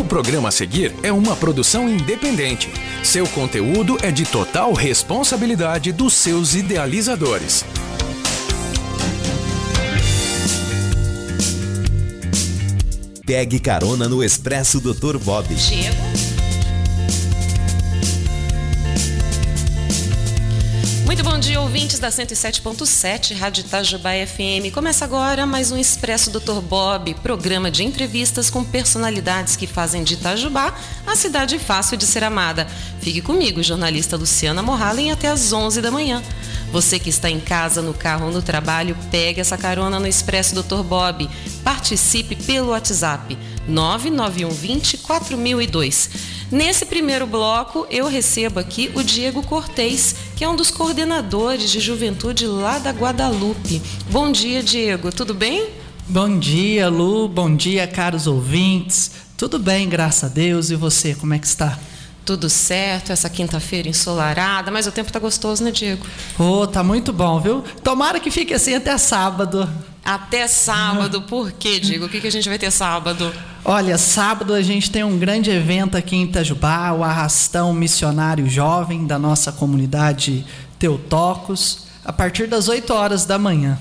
O programa a seguir é uma produção independente. Seu conteúdo é de total responsabilidade dos seus idealizadores. Pegue carona no Expresso Dr. Bob. Diego. Muito bom dia, ouvintes da 107.7 Rádio Itajubá FM. Começa agora mais um Expresso Dr. Bob, programa de entrevistas com personalidades que fazem de Itajubá a cidade fácil de ser amada. Fique comigo, jornalista Luciana Morhalen, até às 11 da manhã. Você que está em casa, no carro ou no trabalho, pegue essa carona no Expresso Dr. Bob. Participe pelo WhatsApp 99120 4002. Nesse primeiro bloco, eu recebo aqui o Diego Cortez, que é um dos coordenadores de juventude lá da Guadalupe. Bom dia, Diego, tudo bem? Bom dia, Lu, bom dia, caros ouvintes. Tudo bem, graças a Deus. E você, como é que está? Tudo certo, essa quinta-feira ensolarada, mas o tempo tá gostoso, né, Diego? Oh, tá muito bom, viu? Tomara que fique assim até sábado. Até sábado, por quê, Diego? O que, que a gente vai ter sábado? Olha, sábado a gente tem um grande evento aqui em Itajubá, o Arrastão Missionário Jovem da nossa comunidade Teotocos, a partir das 8 horas da manhã.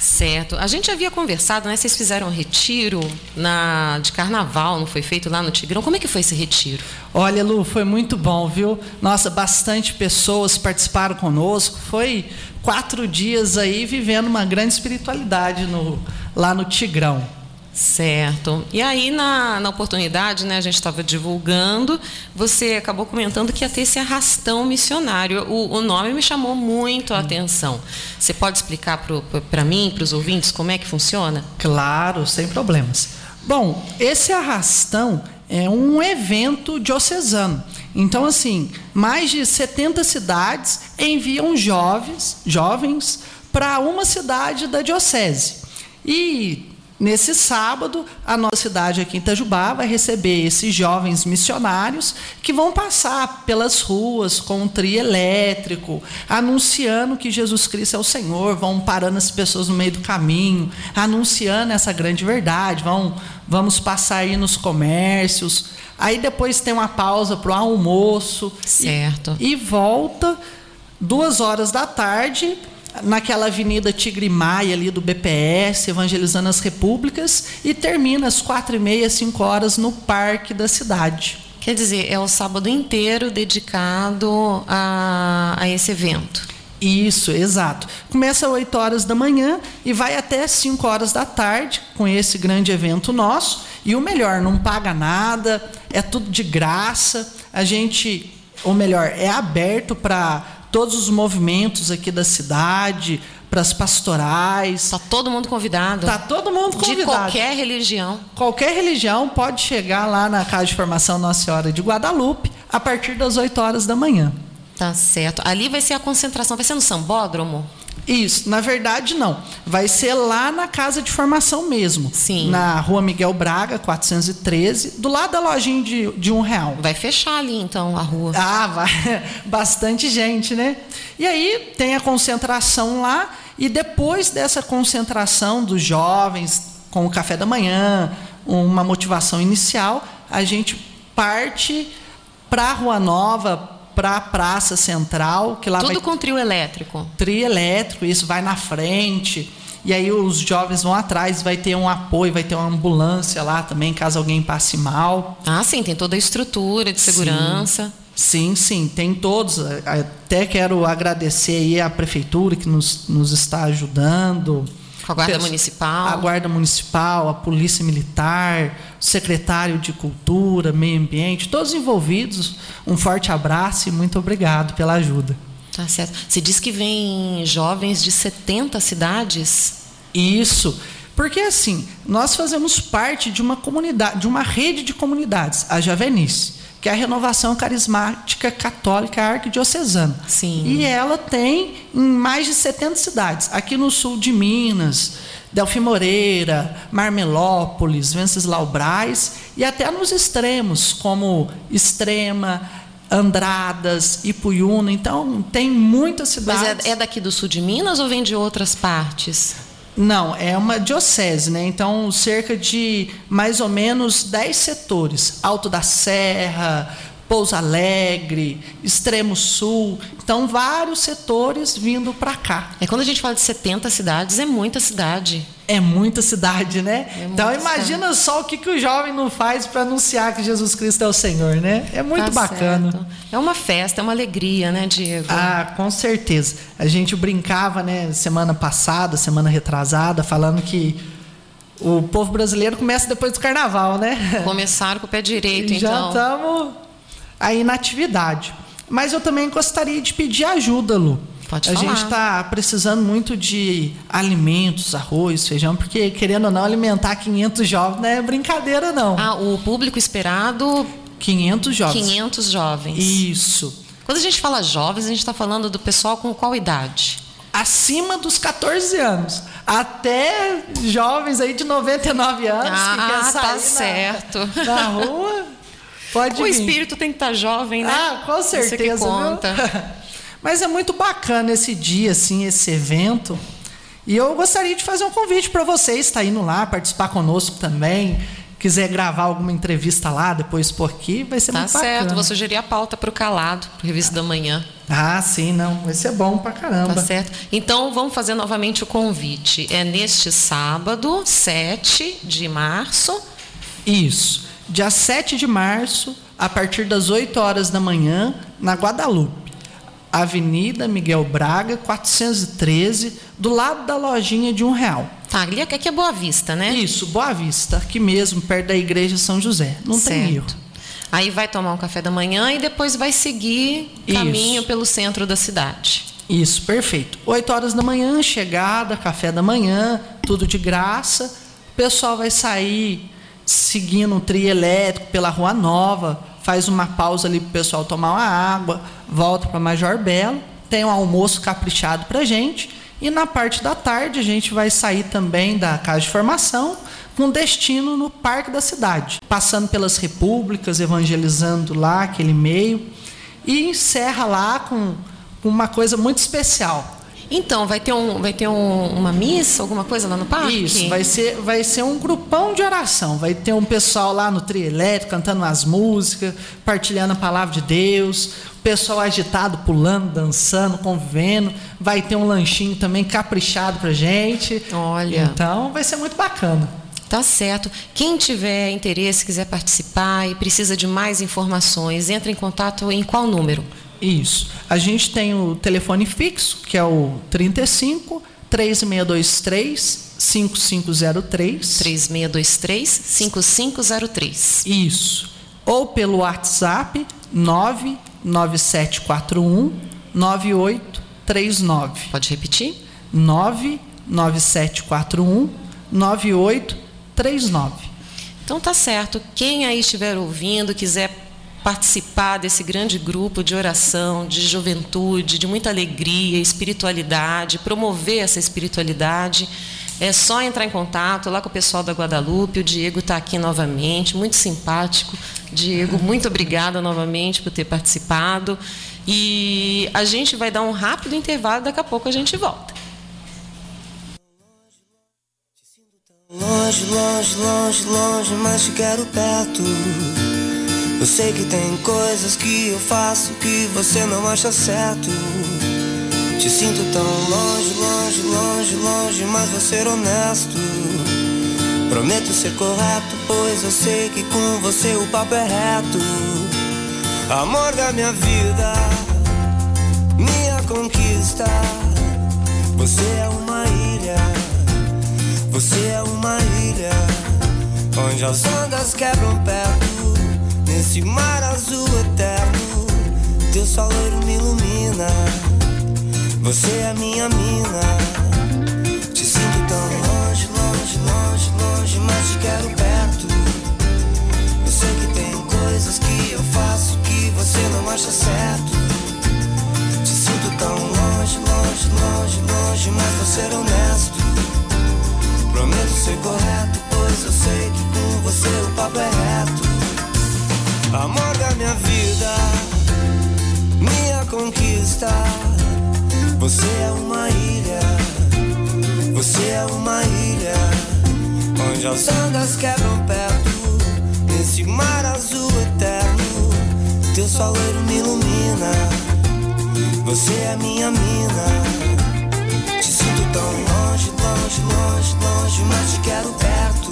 Certo. A gente havia conversado, né? Vocês fizeram um retiro na, de carnaval, não foi feito lá no Tigrão? Como é que foi esse retiro? Olha, Lu, foi muito bom, viu? Nossa, bastante pessoas participaram conosco. Foi quatro dias aí vivendo uma grande espiritualidade no, lá no Tigrão. Certo. E aí, na, na oportunidade, né, a gente estava divulgando, você acabou comentando que ia ter esse arrastão missionário. O, o nome me chamou muito a atenção. Você pode explicar para mim, para os ouvintes, como é que funciona? Claro, sem problemas. Bom, esse arrastão é um evento diocesano. Então, assim, mais de 70 cidades enviam jovens, jovens para uma cidade da diocese. E Nesse sábado, a nossa cidade aqui em Itajubá vai receber esses jovens missionários que vão passar pelas ruas com um trio elétrico, anunciando que Jesus Cristo é o Senhor, vão parando as pessoas no meio do caminho, anunciando essa grande verdade, vão, vamos passar aí nos comércios. Aí depois tem uma pausa para o almoço. Certo. E, e volta duas horas da tarde naquela avenida Tigre Maia ali do BPS, evangelizando as repúblicas, e termina às quatro e meia, cinco horas no parque da cidade. Quer dizer, é o sábado inteiro dedicado a, a esse evento. Isso, exato. Começa às 8 horas da manhã e vai até 5 horas da tarde com esse grande evento nosso. E o melhor, não paga nada, é tudo de graça. A gente, ou melhor, é aberto para todos os movimentos aqui da cidade, para as pastorais. Está todo mundo convidado. Está todo mundo convidado. De qualquer religião. Qualquer religião pode chegar lá na Casa de Formação Nossa Senhora de Guadalupe a partir das 8 horas da manhã. Tá certo. Ali vai ser a concentração, vai ser no sambódromo? Isso, na verdade não. Vai ser lá na casa de formação mesmo. Sim. Na rua Miguel Braga, 413, do lado da lojinha de, de um real. Vai fechar ali então a rua. Ah, vai. Bastante gente, né? E aí tem a concentração lá, e depois dessa concentração dos jovens, com o café da manhã, uma motivação inicial, a gente parte para a Rua Nova, para a Praça Central, que lá Tudo vai... com trio elétrico. Trio elétrico, isso vai na frente. E aí os jovens vão atrás, vai ter um apoio, vai ter uma ambulância lá também, caso alguém passe mal. Ah, sim, tem toda a estrutura de segurança. Sim, sim, sim tem todos. Até quero agradecer aí a prefeitura que nos, nos está ajudando. A Guarda Municipal. A Guarda Municipal, a Polícia Militar, o secretário de Cultura, Meio Ambiente, todos envolvidos. Um forte abraço e muito obrigado pela ajuda. Tá certo. Você diz que vem jovens de 70 cidades? Isso. Porque assim, nós fazemos parte de uma comunidade, de uma rede de comunidades, a Javenice que é a renovação carismática católica arquidiocesana. Sim. E ela tem em mais de 70 cidades, aqui no sul de Minas, Delfim Moreira, Marmelópolis, Venceslau Braz e até nos extremos, como Extrema, Andradas, Ipuyuna. Então, tem muitas cidades. Mas é, é daqui do sul de Minas ou vem de outras partes? Não, é uma diocese, né? Então, cerca de mais ou menos 10 setores. Alto da Serra, Pouso Alegre, Extremo Sul. Então, vários setores vindo para cá. É quando a gente fala de 70 cidades, é muita cidade. É muita cidade, né? É então, imagina só o que, que o jovem não faz para anunciar que Jesus Cristo é o Senhor, né? É muito Tá bacana. certo. É uma festa, é uma alegria, né, Diego? Ah, com certeza. A gente brincava, né, semana passada, semana retrasada, falando que o povo brasileiro começa depois do carnaval, né? Começaram com o pé direito, Já então. estamos aí na atividade. Mas eu também gostaria de pedir ajuda, Lu. Pode a falar. gente está precisando muito de alimentos, arroz, feijão, porque querendo ou não alimentar 500 jovens não é brincadeira não. Ah, o público esperado, 500 jovens. 500 jovens. Isso. Quando a gente fala jovens, a gente está falando do pessoal com qual idade? acima dos 14 anos, até jovens aí de 99 anos que Ah, quer sair tá na- certo. na, rua, pode O vir. espírito tem que estar jovem, né? Ah, com Isso é que certeza. viu? Mas é muito bacana esse dia, assim, esse evento. E eu gostaria de fazer um convite para vocês, tá indo lá, participar conosco também. Quiser gravar alguma entrevista lá, depois por aqui, vai ser Tá muito certo, bacana. vou sugerir a pauta para o Calado, para Revista da Manhã. Ah, sim, não. Vai ser bom pra caramba. Tá certo? Então, vamos fazer novamente o convite. É neste sábado, 7 de março. Isso. Dia 7 de março, a partir das 8 horas da manhã, na Guadalupe. Avenida Miguel Braga, 413, do lado da lojinha de um real. Tá, ali é que é Boa Vista, né? Isso, Boa Vista, aqui mesmo, perto da igreja São José. Não tem erro. Aí vai tomar um café da manhã e depois vai seguir Isso. caminho pelo centro da cidade. Isso, perfeito. 8 horas da manhã, chegada, café da manhã, tudo de graça. O pessoal vai sair seguindo o trio elétrico pela Rua Nova, faz uma pausa ali para o pessoal tomar uma água, volta para Major Belo, tem um almoço caprichado para gente. E na parte da tarde a gente vai sair também da casa de formação com destino no Parque da Cidade, passando pelas repúblicas, evangelizando lá aquele meio e encerra lá com com uma coisa muito especial. Então, vai ter, um, vai ter um- uma missa, alguma coisa lá no parque? Isso, vai ser, vai ser um grupão de oração. Vai ter um pessoal lá no trio elétrico cantando as músicas, partilhando a palavra de Deus, o pessoal agitado, pulando, dançando, convivendo. Vai ter um lanchinho também caprichado pra gente. Olha. Então vai ser muito bacana. Tá certo. Quem tiver interesse, quiser participar e precisa de mais informações, entre em contato em qual número? Isso. A gente tem o telefone fixo, que é o 35 3623 5503. 3623 5503. Isso. Ou pelo WhatsApp 99741 9839. Pode repetir? 99741 9839. Então tá certo. Quem aí estiver ouvindo, quiser participar desse grande grupo de oração, de juventude, de muita alegria, espiritualidade, promover essa espiritualidade, é só entrar em contato lá com o pessoal da Guadalupe. O Diego está aqui novamente, muito simpático. Diego, muito obrigada novamente por ter participado. E a gente vai dar um rápido intervalo, daqui a pouco a gente volta. Longe, longe, longe, longe, mas quero perto. Eu sei que tem coisas que eu faço que você não acha certo. Te sinto tão longe, longe, longe, longe, mas vou ser honesto. Prometo ser correto, pois eu sei que com você o papo é reto. Amor da minha vida, minha conquista. Você é uma ilha. Você é uma ilha onde as ondas quebram perto. Nesse mar azul eterno, teu sol loiro me ilumina. Você é minha mina. Te sinto tão longe, longe, longe, longe, mas te quero perto. Eu sei que tem coisas que eu faço que você não acha certo. Te sinto tão longe, longe, longe, longe, mas vou ser honesto. Prometo ser correto, pois eu sei que com você o papo é reto. Amor da minha vida, minha conquista. Você é uma ilha, Você é uma ilha onde as ondas quebram perto. Nesse mar azul eterno, teu soleiro me ilumina. Você é minha mina. Te sinto tão longe, longe, longe, longe, mas te quero perto.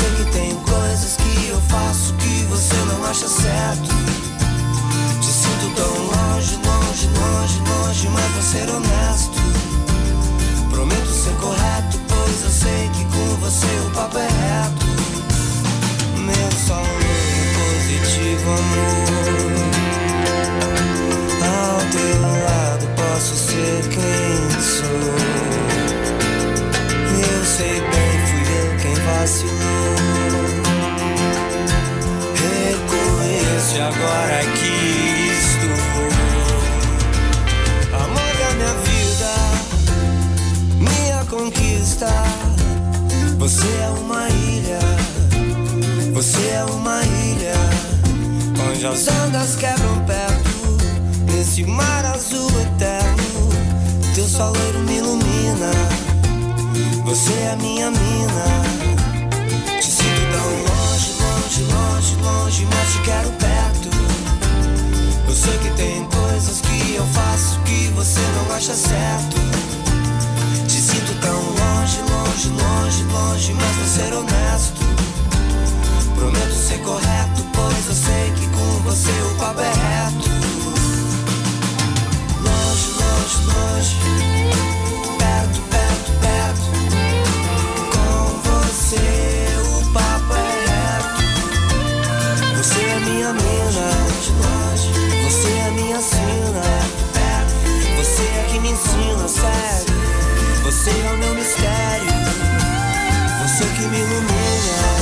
Sei que tem coisas que eu faço que você não acha certo. Te sinto tão longe, longe, longe, longe, mas vou ser honesto. Prometo ser correto, pois eu sei que com você o papo é reto. Meu saúde positivo, amor. Quem vacilou. Reconheço e agora aqui estou. Amor da minha vida, minha conquista. Você é uma ilha, você é uma ilha, onde as ondas quebram perto. Nesse mar azul eterno, teu soleiro me ilumina. Você é minha mina. Você é o meu mistério. Você que me ilumina,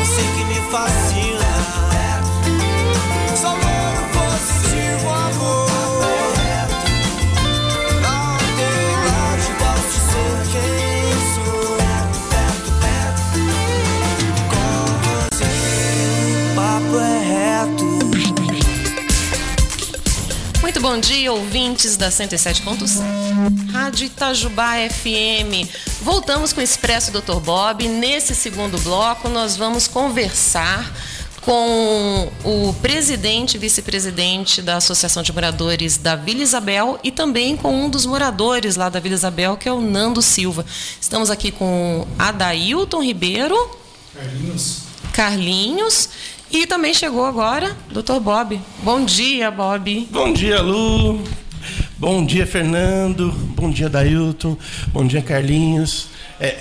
você que me fascina. Só quero você, o amor. Ao teu lado posso ser quem sou. Com você. O papo é reto. Muito bom dia, ouvintes da 107.7 Rádio Itajubá FM. Voltamos com o Expresso Dr. Bob. Nesse segundo bloco, nós vamos conversar com o presidente e vice-presidente da Associação de Moradores da Vila Isabel e também com um dos moradores lá da Vila Isabel, que é o Nando Silva. Estamos aqui com Adailton Ribeiro. Carlinhos. Carlinhos. E também chegou agora Dr. Bob. Bom dia, Bob. Bom dia, Lu. Bom dia, Fernando. Bom dia, Dailton. Bom dia, Carlinhos. É,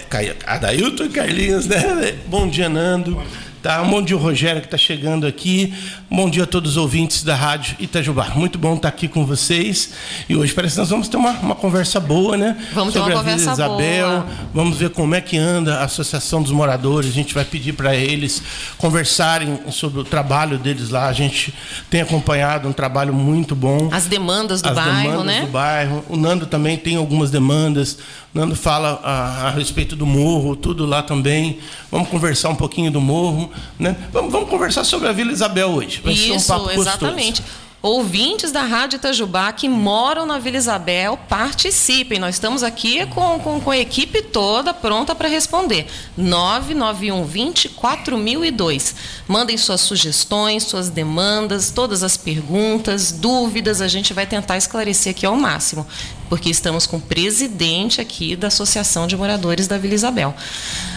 Adailton e Carlinhos, né? Bom dia, Nando. Tá, um bom dia, o Rogério, que está chegando aqui. Bom dia a todos os ouvintes da Rádio Itajubá. Muito bom estar aqui com vocês. E hoje parece que nós vamos ter uma, uma conversa boa, né? Vamos ter uma Sobre a Vila conversa Isabel. boa. Vamos ver como é que anda a Associação dos Moradores. A gente vai pedir para eles conversarem sobre o trabalho deles lá. A gente tem acompanhado um trabalho muito bom. As demandas do As bairro, demandas né? do bairro. O Nando também tem algumas demandas. O Nando fala a, a respeito do morro, tudo lá também. Vamos conversar um pouquinho do morro, né? Vamos, vamos conversar sobre a Vila Isabel hoje. Vai ser um Isso, papo gostoso. exatamente. Ouvintes da Rádio Itajubá que moram na Vila Isabel, participem. Nós estamos aqui com, com, com a equipe toda pronta para responder. 991 20 4002. Mandem suas sugestões, suas demandas, todas as perguntas, dúvidas. A gente vai tentar esclarecer aqui ao máximo, porque estamos com o presidente aqui da Associação de Moradores da Vila Isabel.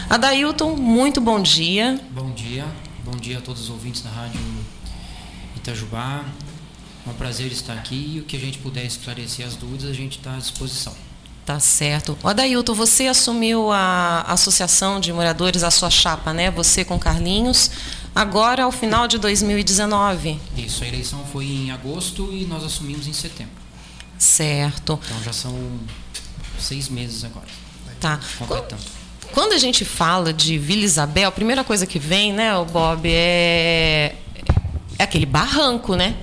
Adailton, muito bom dia. Bom dia, bom dia a todos os ouvintes da Rádio Itajubá. É um prazer estar aqui e o que a gente puder esclarecer as dúvidas, a gente está à disposição. Tá certo. O Adailton, você assumiu a Associação de Moradores, a sua chapa, né? Você com Carlinhos, agora ao final de 2019. Isso, a eleição foi em agosto e nós assumimos em setembro. Certo. Então já são seis meses agora, Tá. completando. Quando a gente fala de Vila Isabel, a primeira coisa que vem, né, o Bob, é, é aquele barranco, né?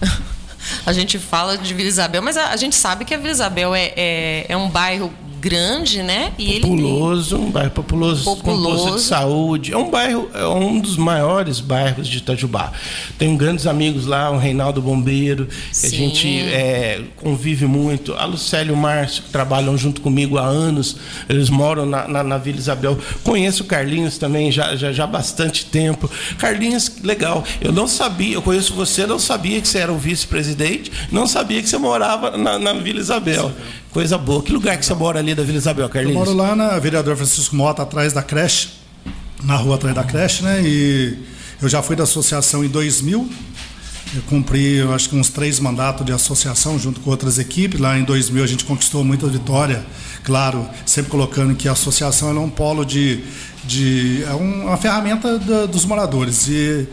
A gente fala de Vila Isabel, mas a, a gente sabe que a Vila Isabel é, é, é um bairro grande, né? E populoso, ele... um bairro populoso, populoso. de saúde. É um bairro, é um dos maiores bairros de Itajubá. Tenho grandes amigos lá, o Reinaldo Bombeiro, que a gente é, convive muito. A Lucélia e o Márcio, que trabalham junto comigo há anos, eles moram na, na, na Vila Isabel. Conheço o Carlinhos também já, já, já há bastante tempo. Carlinhos, legal. Eu não sabia, eu conheço você, não sabia que você era o vice-presidente, não sabia que você morava na, na Vila Isabel. Coisa boa. Que lugar que você mora ali da Vila Isabel, Carlinhos? Eu moro lá na Vereador Francisco Mota, atrás da creche, na rua atrás da creche, né? E eu já fui da associação em 2000. Eu cumpri, eu acho que uns três mandatos de associação junto com outras equipes. Lá em 2000 a gente conquistou muita vitória, claro, sempre colocando que a associação é um polo de, de é uma ferramenta da, dos moradores. E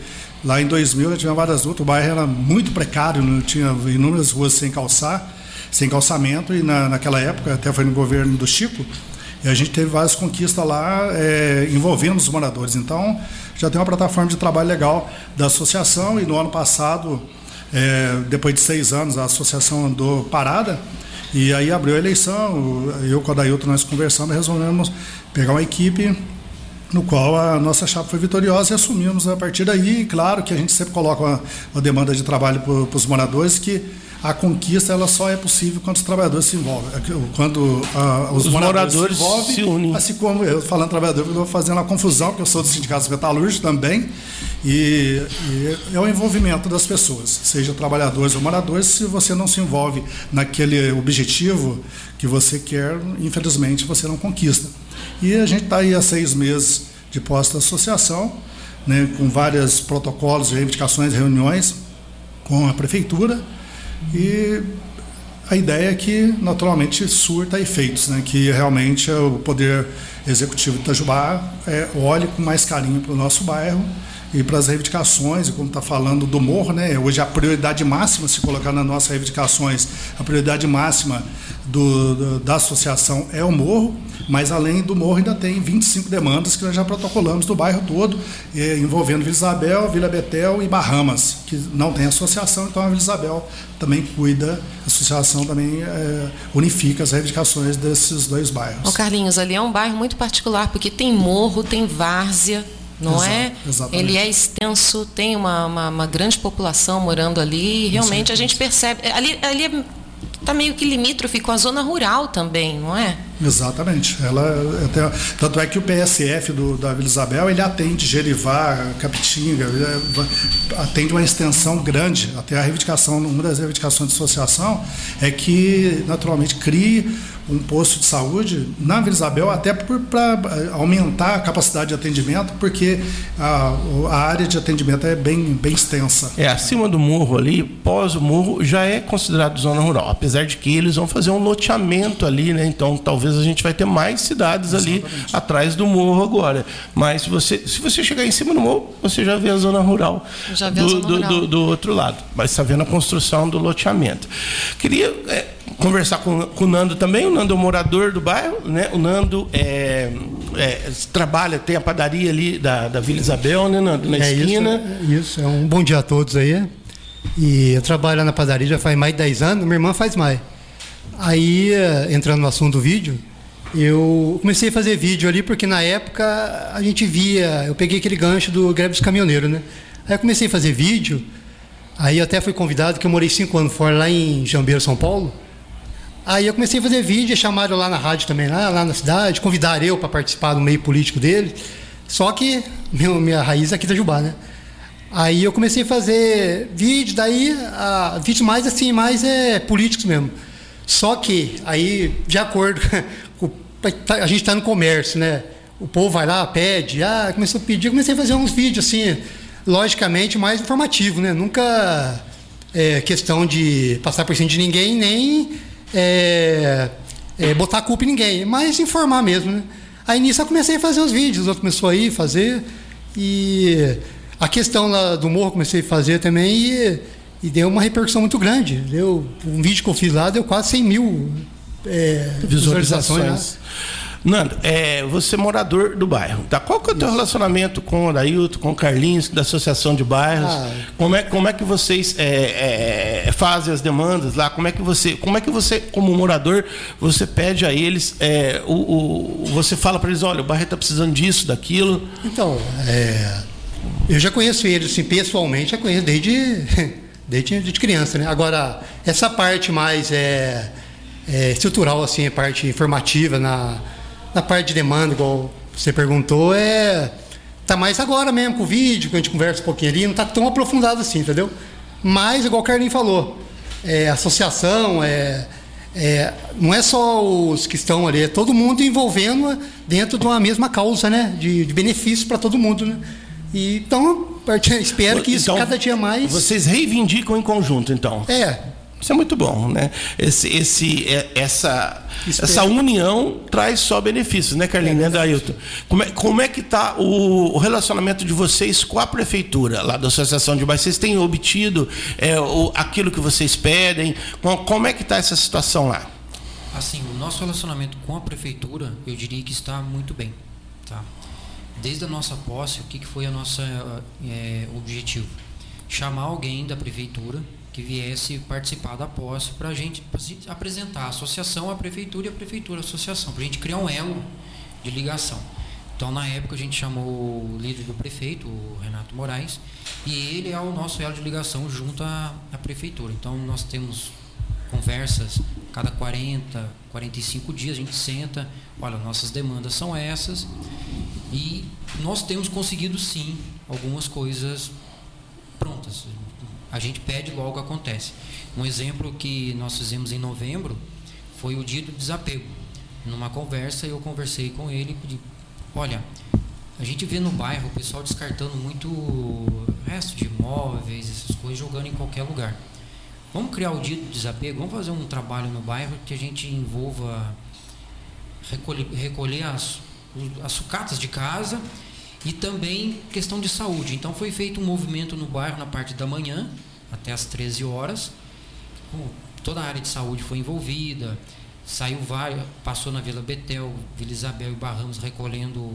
lá em 2000 eu tive várias lutas, o bairro era muito precário, não tinha inúmeras ruas sem calçar sem calçamento, e na, naquela época, até foi no governo do Chico, e a gente teve várias conquistas lá é, envolvendo os moradores. Então, já tem uma plataforma de trabalho legal da associação, e no ano passado, é, depois de seis anos, a associação andou parada, e aí abriu a eleição, eu com a Dailton nós conversamos resolvemos pegar uma equipe no qual a nossa chapa foi vitoriosa e assumimos a partir daí. Claro que a gente sempre coloca uma, uma demanda de trabalho para os moradores que a conquista ela só é possível quando os trabalhadores se envolvem. É quando a, os, os, moradores, moradores se, envolvem, se unem. Assim como eu, falando trabalhador, eu estou fazendo uma confusão, porque eu sou do Sindicato Metalúrgico também, e, e, é o envolvimento das pessoas, seja trabalhadores ou moradores, se você não se envolve naquele objetivo que você quer, infelizmente você não conquista. E a gente está aí há seis meses de posta associação, né, com vários protocolos, reivindicações, reuniões com a prefeitura, e a ideia é que, naturalmente, surta efeitos, né? que realmente o Poder Executivo de Itajubá é, olhe com mais carinho para o nosso bairro e para as reivindicações, e como está falando do morro, né? hoje a prioridade máxima, se colocar nas nossas reivindicações, a prioridade máxima do, do, da associação é o morro, mas além do morro ainda tem 25 demandas que nós já protocolamos do bairro todo, eh, envolvendo Vila Isabel, Vila Betel e Bahamas, que não tem associação, então a Vila Isabel também cuida, a associação também eh, unifica as reivindicações desses dois bairros. Ô Carlinhos, ali é um bairro muito particular, porque tem morro, tem várzea, não Exato, é? Exatamente. Ele é extenso, tem uma, uma, uma, grande população morando ali, e realmente a gente percebe. Ali, ali é está meio que limítrofe com a zona rural também, não é? Exatamente. Ela até, tanto é que o PSF do, da Vila Isabel ele atende Gerivá, Capitinga, é, atende uma extensão grande. Até a reivindicação, uma das reivindicações de associação é que naturalmente crie um posto de saúde na Vila Isabel, até para aumentar a capacidade de atendimento, porque a, a, área de atendimento é bem, bem extensa. É, acima do morro ali, pós o morro, já é considerado zona rural, apesar de que eles vão fazer um loteamento ali, né? Então talvez a gente vai ter mais cidades Exatamente. ali atrás do morro agora. Mas se você, se você chegar em cima do morro, você já vê a zona rural, já do, zona rural. Do, do, do, outro lado. Mas está vendo a construção do loteamento. Queria. É, conversar com, com, o Nando também. O Nando é um morador do bairro, né? O Nando é, é, trabalha, tem a padaria ali da, da Vila Isabel, né, Nando? Na é esquina. Isso, isso, é um bom dia a todos aí. E eu trabalho na padaria já faz mais de 10 anos, minha irmã faz mais. Aí, eh, entrando no assunto do vídeo, eu comecei a fazer vídeo ali porque na época a gente via, eu peguei aquele gancho do greve dos caminhoneiros, né? Aí eu comecei a fazer vídeo, aí até fui convidado, que eu morei cinco anos fora, lá em Jambeiro, São Paulo. Aí eu comecei a fazer vídeo, chamaram lá na rádio também, lá, lá na cidade, convidaram eu para participar do meio político dele. Só que meu, minha raiz é aqui da Jubá, né? Aí eu comecei a fazer vídeo, daí a, vídeo mais assim, mais é políticos mesmo. Só que aí, de acordo com a gente está no comércio, né? O povo vai lá, pede, ah, começou a pedir, comecei a fazer uns vídeos assim, logicamente mais informativo, né? Nunca é questão de passar por cima de ninguém, nem é, é, botar a culpa em ninguém, mas informar mesmo. Né? Aí nisso eu comecei a fazer os vídeos, os outros começou a ir fazer. E a questão lá do morro comecei a fazer também e, e, deu uma repercussão muito grande. Deu, um vídeo que eu fiz lá deu quase 100 mil é, visualizações. visualizações Nando, é, você é morador do bairro, tá? Qual que é o teu relacionamento com o Dailton, com o Carlinhos, da Associação de Bairros? Ah. Como, é, como é que vocês é, é, fazem as demandas lá? Como é que você, como é que você, como morador, você pede a eles, é, o, o- você fala para eles, olha, o bairro está precisando disso, daquilo. Então, é, eu já conheço ele assim, pessoalmente, já conheço desde, desde de criança, né? Agora, essa parte mais é, é, estrutural, assim, a parte informativa, na, na parte de demanda, igual você perguntou, é. Tá mais agora mesmo com o vídeo, que a gente conversa um pouquinho ali, não tá tão aprofundado assim, entendeu? Mas, igual o Carlinhos falou, é, associação, é, é, não é só os que estão ali, é todo mundo envolvendo dentro de uma mesma causa, né? De, de benefício para todo mundo, né? E, então, espero que isso Então, cada dia mais. Vocês reivindicam em conjunto, então. É, Isso é muito bom, né? Esse, esse, é- essa, Espero. essa união traz só benefícios, né, Carlinhos, né, Dailton? Como é, como é que está o, o relacionamento de vocês com a prefeitura lá da Associação de Bairros? Vocês têm obtido é, o- aquilo que vocês pedem? Com- Como é que está essa situação lá? Assim, o nosso relacionamento com a prefeitura, eu diria que está muito bem, tá? Desde a nossa posse, o que, que foi a nossa eh, objetivo? Chamar alguém da prefeitura que viesse participar da posse para a gente se apresentar a associação, a prefeitura e a prefeitura a associação, para a gente criar um elo de ligação. Então, na época, a gente chamou o líder do prefeito, o Renato Moraes, e ele é o nosso elo de ligação junto à, à prefeitura. Então, nós temos conversas cada 40, 45 dias, a gente senta, olha, nossas demandas são essas, e nós temos conseguido sim algumas coisas prontas. A gente pede logo acontece. Um exemplo que nós fizemos em novembro foi o dia do desapego. Numa conversa eu conversei com ele pedi, olha, a gente vê no bairro o pessoal descartando muito resto de imóveis, essas coisas, jogando em qualquer lugar. Vamos criar o dia do desapego, vamos fazer um trabalho no bairro que a gente envolva recolher, recolher as, as sucatas de casa e também questão de saúde. Então foi feito um movimento no bairro na parte da manhã, até às 13 horas. Toda a área de saúde foi envolvida, saiu vários, passou na Vila Betel, Vila Isabel e Barramos recolhendo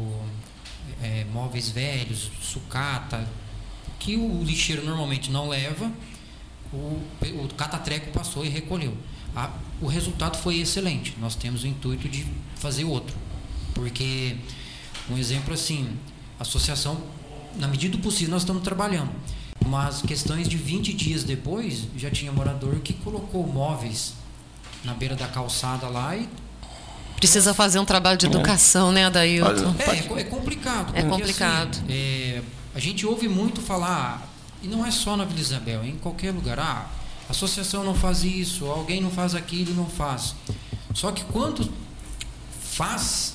eh, móveis velhos, sucata, que o lixeiro normalmente não leva, o, o catatreco passou e recolheu. A- o resultado foi excelente. Nós temos o intuito de fazer outro. Porque, um exemplo assim, a associação, na medida do possível, nós estamos trabalhando. Mas questões de 20 dias depois, já tinha morador que colocou móveis na beira da calçada lá e Precisa fazer um trabalho de educação, né, Adailton? é, é é complicado. É porque, complicado. assim, é, a gente ouve muito falar, e não é só na Vila Isabel, é em qualquer lugar. Ah, a associação não faz isso, alguém não faz aquilo, não faz. Só que quando faz,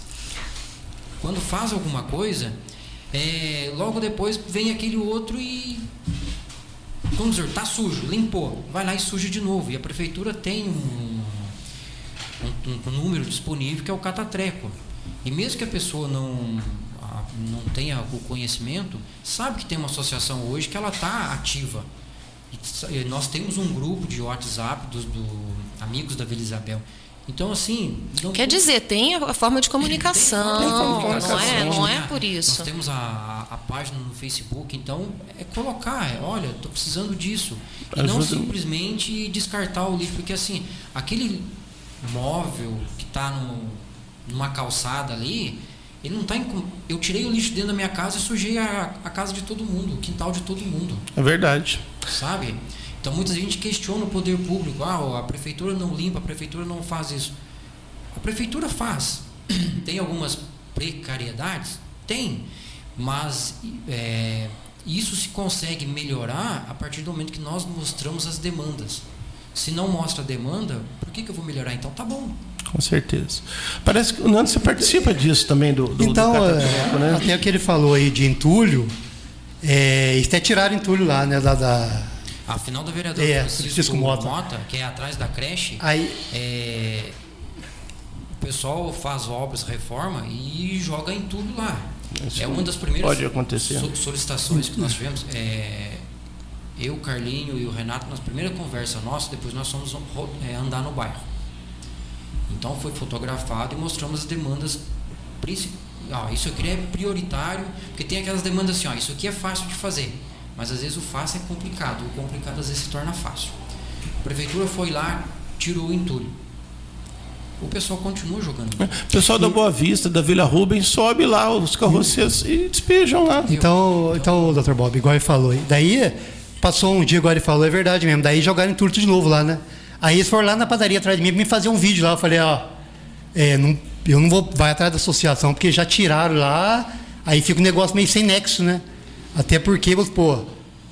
quando faz alguma coisa, é, logo depois vem aquele outro e. Vamos dizer, tá sujo, limpou. Vai lá e suja de novo. E a prefeitura tem um, um, um número disponível que é o catatreco. E mesmo que a pessoa não, não tenha o conhecimento, sabe que tem uma associação hoje que ela está ativa. E nós temos um grupo de WhatsApp dos do amigos da Vila Isabel. Então, assim. não- Quer dizer, tem a forma de comunicação, tem forma de não é? comunicação, Não é por isso. Nós temos a, a, página no Facebook, então é colocar, é, olha, estou precisando disso. E não Ajuda. simplesmente descartar o lixo, porque assim, aquele móvel que está numa calçada ali, ele não está. Eu tirei o lixo dentro da minha casa e sujei a, a casa de todo mundo, o quintal de todo mundo É verdade. sabe? Então muita gente questiona o poder público. Ah, a prefeitura não limpa, a prefeitura não faz isso. A prefeitura faz. Tem algumas precariedades? Tem. Mas é, isso se consegue melhorar a partir do momento que nós mostramos as demandas. Se não mostra a demanda, por que, que eu vou melhorar? Então tá bom. Com certeza. Parece que o Nando você participa disso também do, do, então, do é, né? até o que ele falou aí de entulho, é, até tiraram entulho lá, né? Da, da- Afinal do vereador É, Francisco, Francisco Mota. que é atrás da creche, Aí- é, o pessoal faz obras, reforma e joga entulho lá. Isso é uma das primeiras pode acontecer. so- solicitações que nós tivemos. É, eu, o Carlinho e o Renato, nas primeiras conversas nossas, depois nós fomos é, andar no bairro. Então foi fotografado e mostramos as demandas ó, isso aqui é prioritário, porque tem aquelas demandas assim, ó, isso aqui é fácil de fazer, mas às vezes o fácil é complicado, o complicado às vezes se torna fácil. A prefeitura foi lá, tirou o entulho. O pessoal continua jogando. O pessoal da Boa Vista, da Vila Rubens, sobe lá os carroceiros e despejam lá. Então, então, doutor Bob, igual ele falou. Daí, passou um dia, igual ele falou, é verdade mesmo. Daí jogaram entulho de novo lá, né? Aí eles foram lá na padaria atrás de mim me fazer um vídeo lá. Eu falei, ó, é, não, eu não vou vai atrás da associação, porque já tiraram lá, aí fica um negócio meio sem nexo, né? Até porque, vamos pô,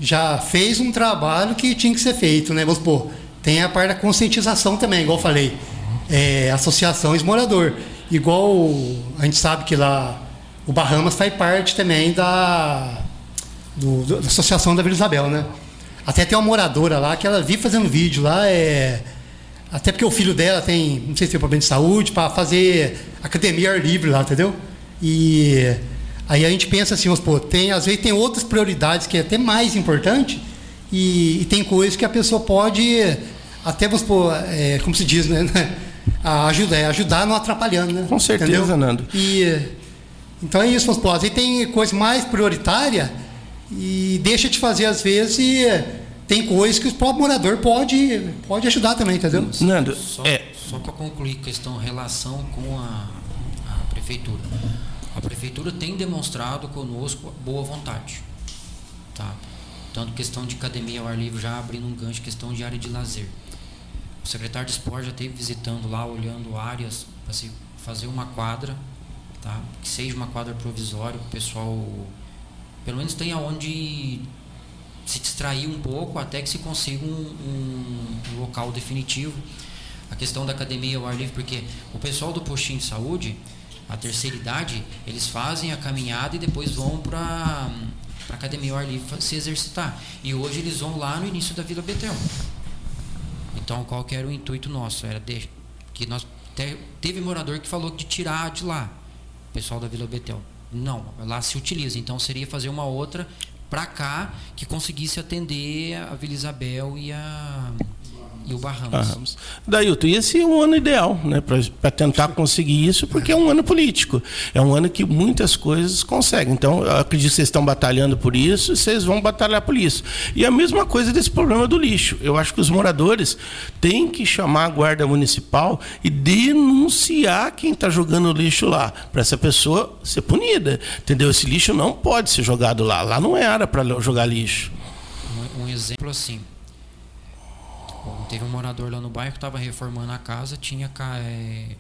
já fez um trabalho que tinha que ser feito, né? Vamos pô, tem a parte da conscientização também, igual eu falei. É, associação ex-morador. Igual a gente sabe que lá o Bahamas faz parte também da, do, da associação da Vila Isabel, né? Até tem uma moradora lá que ela vive fazendo vídeo lá, é, até porque o filho dela tem, não sei se tem problema de saúde, para fazer academia ar livre lá, entendeu? E aí a gente pensa assim, pô, tem, às vezes tem outras prioridades que é até mais importante e, e tem coisas que a pessoa pode até, vamos pôr, é, como se diz, né? Ajudar, é ajudar não atrapalhando, né? Com certeza, Entendeu? Nando. E, então é isso, vamos supor, às vezes tem coisa mais prioritária e deixa de fazer às vezes e tem coisas que o próprio morador pode, pode ajudar também, entendeu? Nando, Só, é, só para concluir questão relação com a, a prefeitura. A prefeitura tem demonstrado conosco boa vontade. Tá? Tanto questão de academia ao ar livre, já abrindo um gancho, questão de área de lazer. O secretário de esporte já esteve visitando lá, olhando áreas para se fazer uma quadra, tá? que seja uma quadra provisória, o pessoal pelo menos tenha onde se distrair um pouco até que se consiga um, um- local definitivo. A questão da academia ao ar livre, porque o pessoal do postinho de saúde, a terceira idade, eles fazem a caminhada e depois vão para a academia ao ar livre se exercitar. E hoje eles vão lá no início da Vila Betel. Então, qual que era o intuito nosso? Era de, que nós te- teve morador que falou de tirar de lá, o pessoal da Vila Betel. Não, lá se utiliza. Então seria fazer uma outra para cá que conseguisse atender a Vila Isabel e a e o Bahamas. Bahamas. Dailton, e esse é um ano ideal, né, para tentar conseguir isso, porque é um ano político. É um ano que muitas coisas conseguem. Então, eu acredito que vocês estão batalhando por isso e vocês vão batalhar por isso. E a mesma coisa desse problema do lixo. Eu acho que os moradores têm que chamar a guarda municipal e denunciar quem está jogando lixo lá, para essa pessoa ser punida. Entendeu? Esse lixo não pode ser jogado lá. Lá não é área para jogar lixo. Um, um exemplo assim. Teve um morador lá no bairro que estava reformando a casa, tinha ca, é,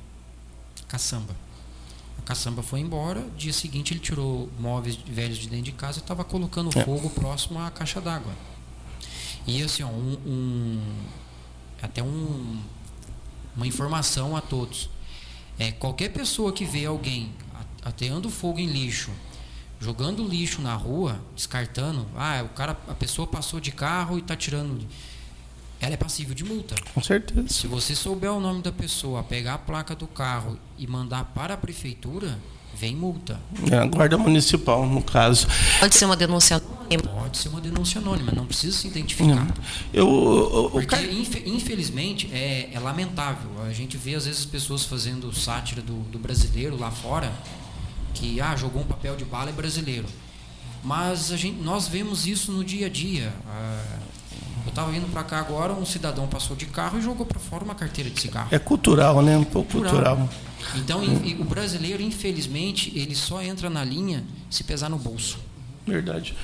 caçamba. A caçamba foi embora, dia seguinte ele tirou móveis velhos de dentro de casa e estava colocando É. fogo próximo à caixa d'água. E assim, ó, um, um- até um, uma informação a todos. É, qualquer pessoa que vê alguém ateando fogo em lixo, jogando lixo na rua, descartando, ah, o cara, a pessoa passou de carro e está tirando, ela é passível de multa. Com certeza. Se você souber o nome da pessoa, pegar a placa do carro e mandar para a prefeitura, vem multa. É a guarda municipal, no caso. Pode ser uma denúncia. Pode ser uma denúncia anônima, não precisa se identificar. Eu, o- o- Porque, Car- infe- infelizmente, é, é lamentável. A gente vê, às vezes, as pessoas fazendo sátira do, do brasileiro lá fora, que ah, jogou um papel de bala é brasileiro. Mas a gente, nós vemos isso no dia a dia. Ah, eu estava vindo para cá agora, um cidadão passou de carro e jogou para fora uma carteira de cigarro. É cultural, né? Um pouco cultural. Então, in- e o brasileiro, infelizmente, ele só entra na linha se pesar no bolso. Verdade.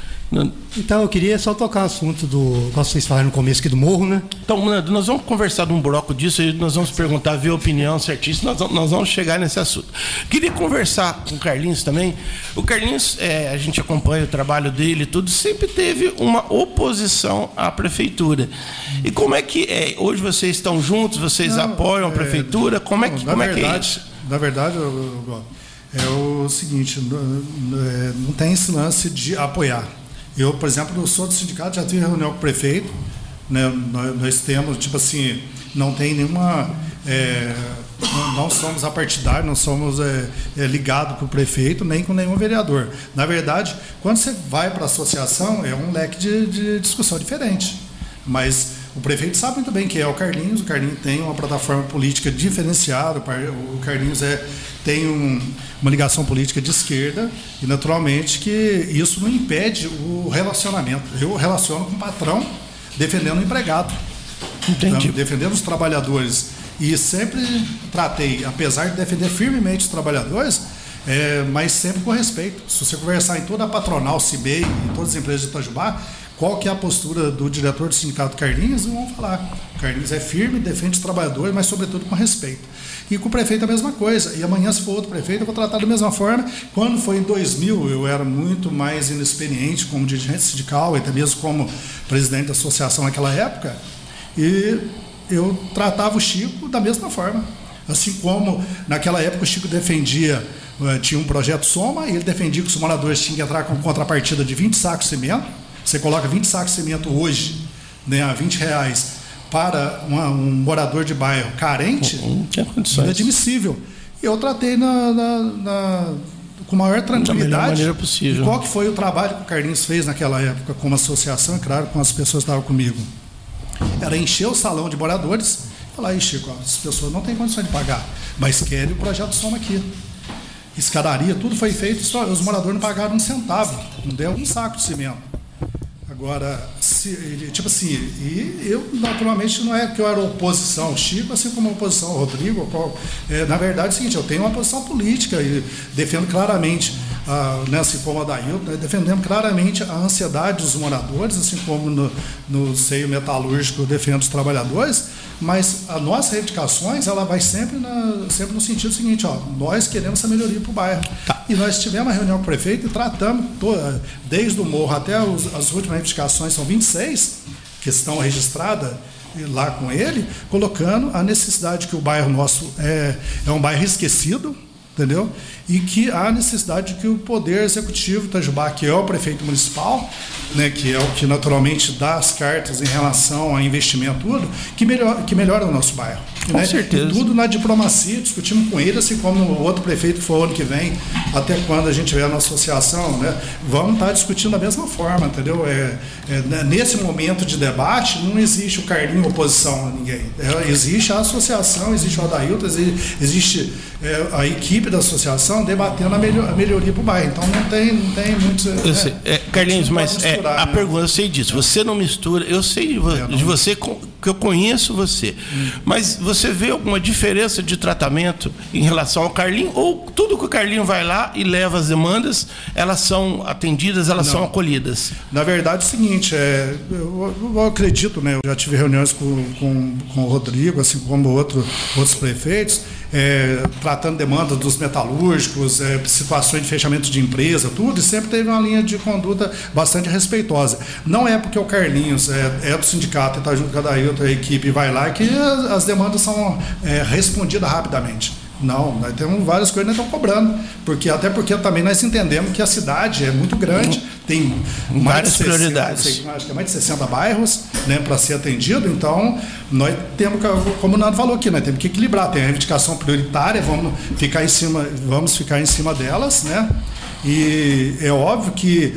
Então eu queria só tocar o assunto do. Igual vocês falaram no começo aqui do morro, né? Então, Nando, nós vamos conversar de um bloco disso nós vamos perguntar, ver a opinião certíssima, nós vamos, nós vamos chegar nesse assunto. Queria conversar com o Carlinhos também. O Carlinhos, é, a gente acompanha o trabalho dele e tudo, sempre teve uma oposição à prefeitura. E como é que é? Hoje vocês estão juntos, vocês Não, apoiam a é, prefeitura? Como é que, como é, que é isso? Na verdade, eu- eu- eu- é o seguinte, é, não tem esse lance de apoiar. Eu, por exemplo, eu sou do sindicato, já tive reunião com o prefeito, né, nós, temos, tipo assim, não tem nenhuma. é, não, não somos apartidários, não somos é, é, ligados com o prefeito, nem com nenhum vereador. Na verdade, quando você vai para a associação, é um leque de, de discussão diferente. Mas o prefeito sabe muito bem que é o Carlinhos. O Carlinhos tem uma plataforma política diferenciada. O Carlinhos é, tem um, uma ligação política de esquerda e, naturalmente, que isso não impede o relacionamento. Eu relaciono com o patrão defendendo o empregado, Entendi. Então, defendendo os trabalhadores. E sempre tratei, apesar de defender firmemente os trabalhadores, é, mas sempre com respeito. Se você conversar em toda a patronal, CIBEI, em todas as empresas de Itajubá, qual que é a postura do diretor do sindicato Carlinhos, vão falar. Carlinhos é firme, defende os trabalhadores, mas sobretudo com respeito. E com o prefeito a mesma coisa. E amanhã, se for outro prefeito, eu vou tratar da mesma forma. Quando foi em 2000, eu era muito mais inexperiente como dirigente sindical, até mesmo como presidente da associação naquela época, e eu tratava o Chico da mesma forma. Assim como naquela época o Chico defendia, eh, tinha um projeto Soma, e ele defendia que os moradores tinham que entrar com contrapartida de 20 sacos de cimento, você coloca 20 sacos de cimento hoje, né, a 20 reais, para uma, um morador de bairro carente, Não tinha condições. inadmissível. E eu tratei na, na- na- com maior tranquilidade. maneira possível. Qual que foi o trabalho que o Carlinhos fez naquela época como associação, e claro, com as pessoas que estavam comigo? Era encher o salão de moradores e falar, aí Chico, as pessoas não têm condições de pagar, mas querem o projeto Soma aqui. Escadaria, tudo foi feito, só os moradores não pagaram um centavo, não deu um saco de cimento. Agora, se, ele- tipo assim, e eu naturalmente não é que eu era oposição ao Chico, assim como oposição ao Rodrigo. é, na verdade é o seguinte, eu tenho uma posição política e defendo claramente, ah, né, assim como a Dailton, né, defendendo claramente a ansiedade dos moradores, assim como no, no seio metalúrgico eu defendo os trabalhadores, mas as nossas reivindicações, ela vai sempre, na- sempre no sentido seguinte, ó, nós queremos essa melhoria para o bairro. E nós tivemos uma reunião com o prefeito e tratamos, toda, desde o morro até os- as últimas reivindicações, são 26, que estão registradas lá com ele, colocando a necessidade que o bairro nosso é, é um bairro esquecido, entendeu? E que há necessidade de que o Poder Executivo Itajubá, que é o prefeito municipal, né, que é o que naturalmente dá as cartas em relação a investimento tudo, que melhora, que melhora o nosso bairro. Com né? certeza. E tudo na diplomacia, discutimos com ele, assim como o outro prefeito for ano que vem, até quando a gente tiver na associação, né? Vamos estar discutindo da mesma forma, entendeu? É, é, né, nesse momento de debate, não existe o Carlinho oposição a ninguém. É, existe a associação, existe o Adailton, exi- existe é, a equipe da associação debatendo a, a melhoria para o bairro. Então não tem, não tem muito. Eu sei. É, Carlinhos, não mas é, misturar, a né? pergunta, eu sei disso. Você não mistura. Eu sei É, não. de você que eu conheço você. Mas você vê alguma diferença de tratamento em relação ao Carlinho? Ou tudo que o Carlinho vai lá e leva as demandas, elas são atendidas, elas são acolhidas? Na verdade, é o seguinte, é, eu, eu acredito, né, eu já tive reuniões com, com, com o Rodrigo, assim como outro, outros prefeitos, é, tratando demandas dos metalúrgicos, é, situações de fechamento de empresa, tudo, e sempre teve uma linha de conduta bastante respeitosa. Não é porque o Carlinhos é, é do sindicato e está junto com a Dailton, a equipe vai lá, que as, as demandas são é, respondidas rapidamente. Não, nós temos várias coisas que nós estamos cobrando. Porque, até porque também nós entendemos que a cidade é muito grande, tem mais Várias de 60, prioridades. sei, acho que é mais de 60 bairros né, para ser atendido, então nós temos, que, como o Nando falou aqui, nós temos que equilibrar, tem a reivindicação prioritária, vamos ficar em cima, vamos ficar em cima delas, né? E é óbvio que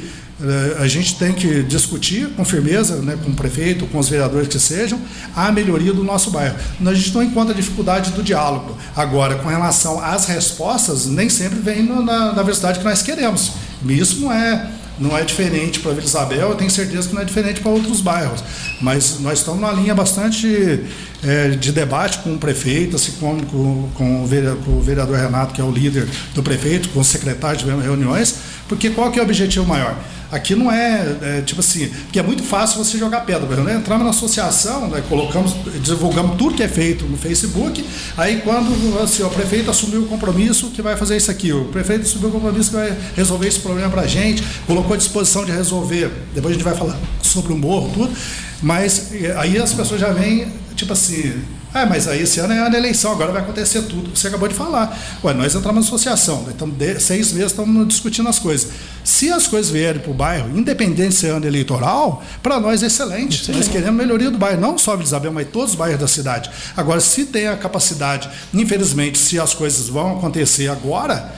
a gente tem que discutir com firmeza, né, com o prefeito, com os vereadores que sejam, a melhoria do nosso bairro. A gente não encontra dificuldade do diálogo. Agora, com relação às respostas, nem sempre vem na, na velocidade que nós queremos. Isso não é, não é diferente para Vila Isabel, eu tenho certeza que não é diferente para outros bairros. Mas nós estamos numa linha bastante eh, de debate com o prefeito, assim como com, com o vere- com o vereador Renato, que é o líder do prefeito, com o secretário, tivemos reuniões, porque qual que é o objetivo maior? Aqui não é, é, tipo assim, porque é muito fácil você jogar pedra. Por exemplo, né? Entramos na associação, né? colocamos, divulgamos tudo que é feito no Facebook. Aí quando assim, o prefeito assumiu o compromisso que vai fazer isso aqui, o prefeito assumiu o compromisso que vai resolver esse problema para a gente, colocou à disposição de resolver. Depois a gente vai falar sobre o morro, tudo. Mas eh, aí as pessoas já vêm, tipo assim, ah, mas aí esse ano é ano de eleição, agora vai acontecer tudo. Você acabou de falar. Ué, nós entramos na associação, estamos de- seis meses estamos discutindo as coisas. Se as coisas vierem para o bairro, independente de ser ano eleitoral, para nós é excelente. Nós queremos melhoria do bairro, não só Vila Isabel, mas todos os bairros da cidade. Agora, se tem a capacidade, infelizmente, se as coisas vão acontecer agora,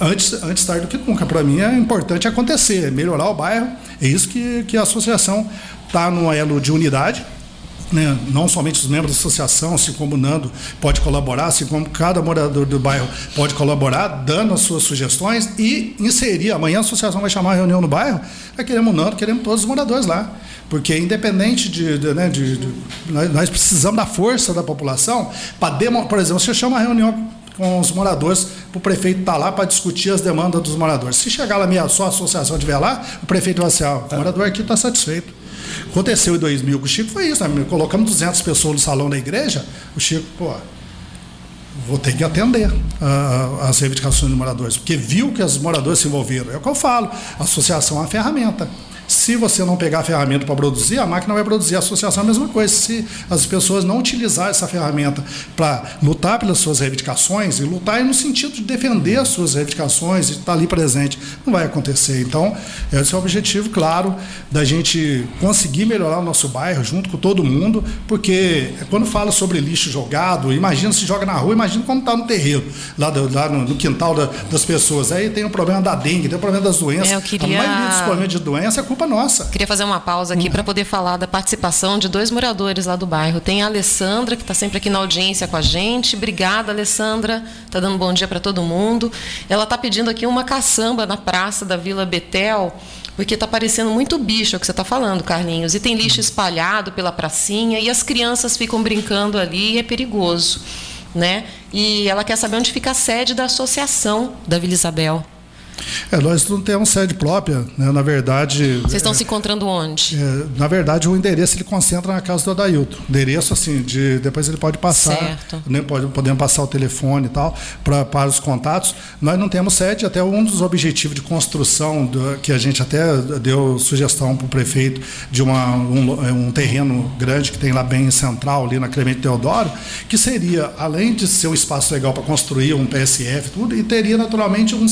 antes, antes tarde do que nunca. Para mim é importante acontecer, é melhorar o bairro. É isso que, que a associação está no elo de unidade, né, não somente os membros da associação, assim como o Nando pode colaborar, assim como cada morador do bairro pode colaborar, dando as suas sugestões e inserir. Amanhã a associação vai chamar a reunião no bairro, vai queremos o Nando, queremos todos os moradores lá. Porque independente de, de, né, de, de nós precisamos da força da população para por exemplo, você chama a reunião com os moradores, para o prefeito estar tá lá para discutir as demandas dos moradores. Se chegar lá, minha, só associação estiver lá, o prefeito vai ser, ah, o morador aqui está satisfeito. Aconteceu em 2000 com o Chico, foi isso, né? colocamos 200 pessoas no salão da igreja, o Chico, pô, vou ter que atender as reivindicações dos moradores, porque viu que os moradores se envolveram. É o que eu falo, a associação é uma ferramenta. Se você não pegar a ferramenta para produzir, a máquina vai produzir. A associação é a mesma coisa. Se as pessoas não utilizar essa ferramenta para lutar pelas suas reivindicações, e lutar no sentido de defender as suas reivindicações e estar ali presente, não vai acontecer. Então, esse é o objetivo, claro, da gente conseguir melhorar o nosso bairro junto com todo mundo, porque quando fala sobre lixo jogado, imagina se joga na rua, imagina como está no terreiro, lá, do, lá no, no, quintal da, das pessoas. Aí tem o problema da dengue, tem o problema das doenças. É, queria... A maioria dos problemas de doença é culpa nossa. Queria fazer uma pausa aqui para poder falar da participação de dois moradores lá do bairro. Tem a Alessandra, que está sempre aqui na audiência com a gente. Obrigada, Alessandra. Está dando um bom dia para todo mundo. Ela está pedindo aqui uma caçamba na praça da Vila Betel porque está parecendo muito bicho é o que você está falando, Carlinhos. E tem lixo espalhado pela pracinha e as crianças ficam brincando ali e é perigoso. Né? E ela quer saber onde fica a sede da associação da Vila Isabel. É, nós não temos sede própria, né? na verdade. Vocês estão é, se encontrando onde? É, na verdade, o endereço ele concentra na casa do Adailton. Endereço, assim, de, depois ele pode passar, certo. né? pode, podemos passar o telefone e tal, pra, para os contatos. Nós não temos sede, até um dos objetivos de construção, do, que a gente até deu sugestão para o prefeito, de uma, um, um, terreno grande que tem lá bem central, ali na Clemente Teodoro, que seria, além de ser um espaço legal para construir um PSF, tudo, e teria naturalmente um,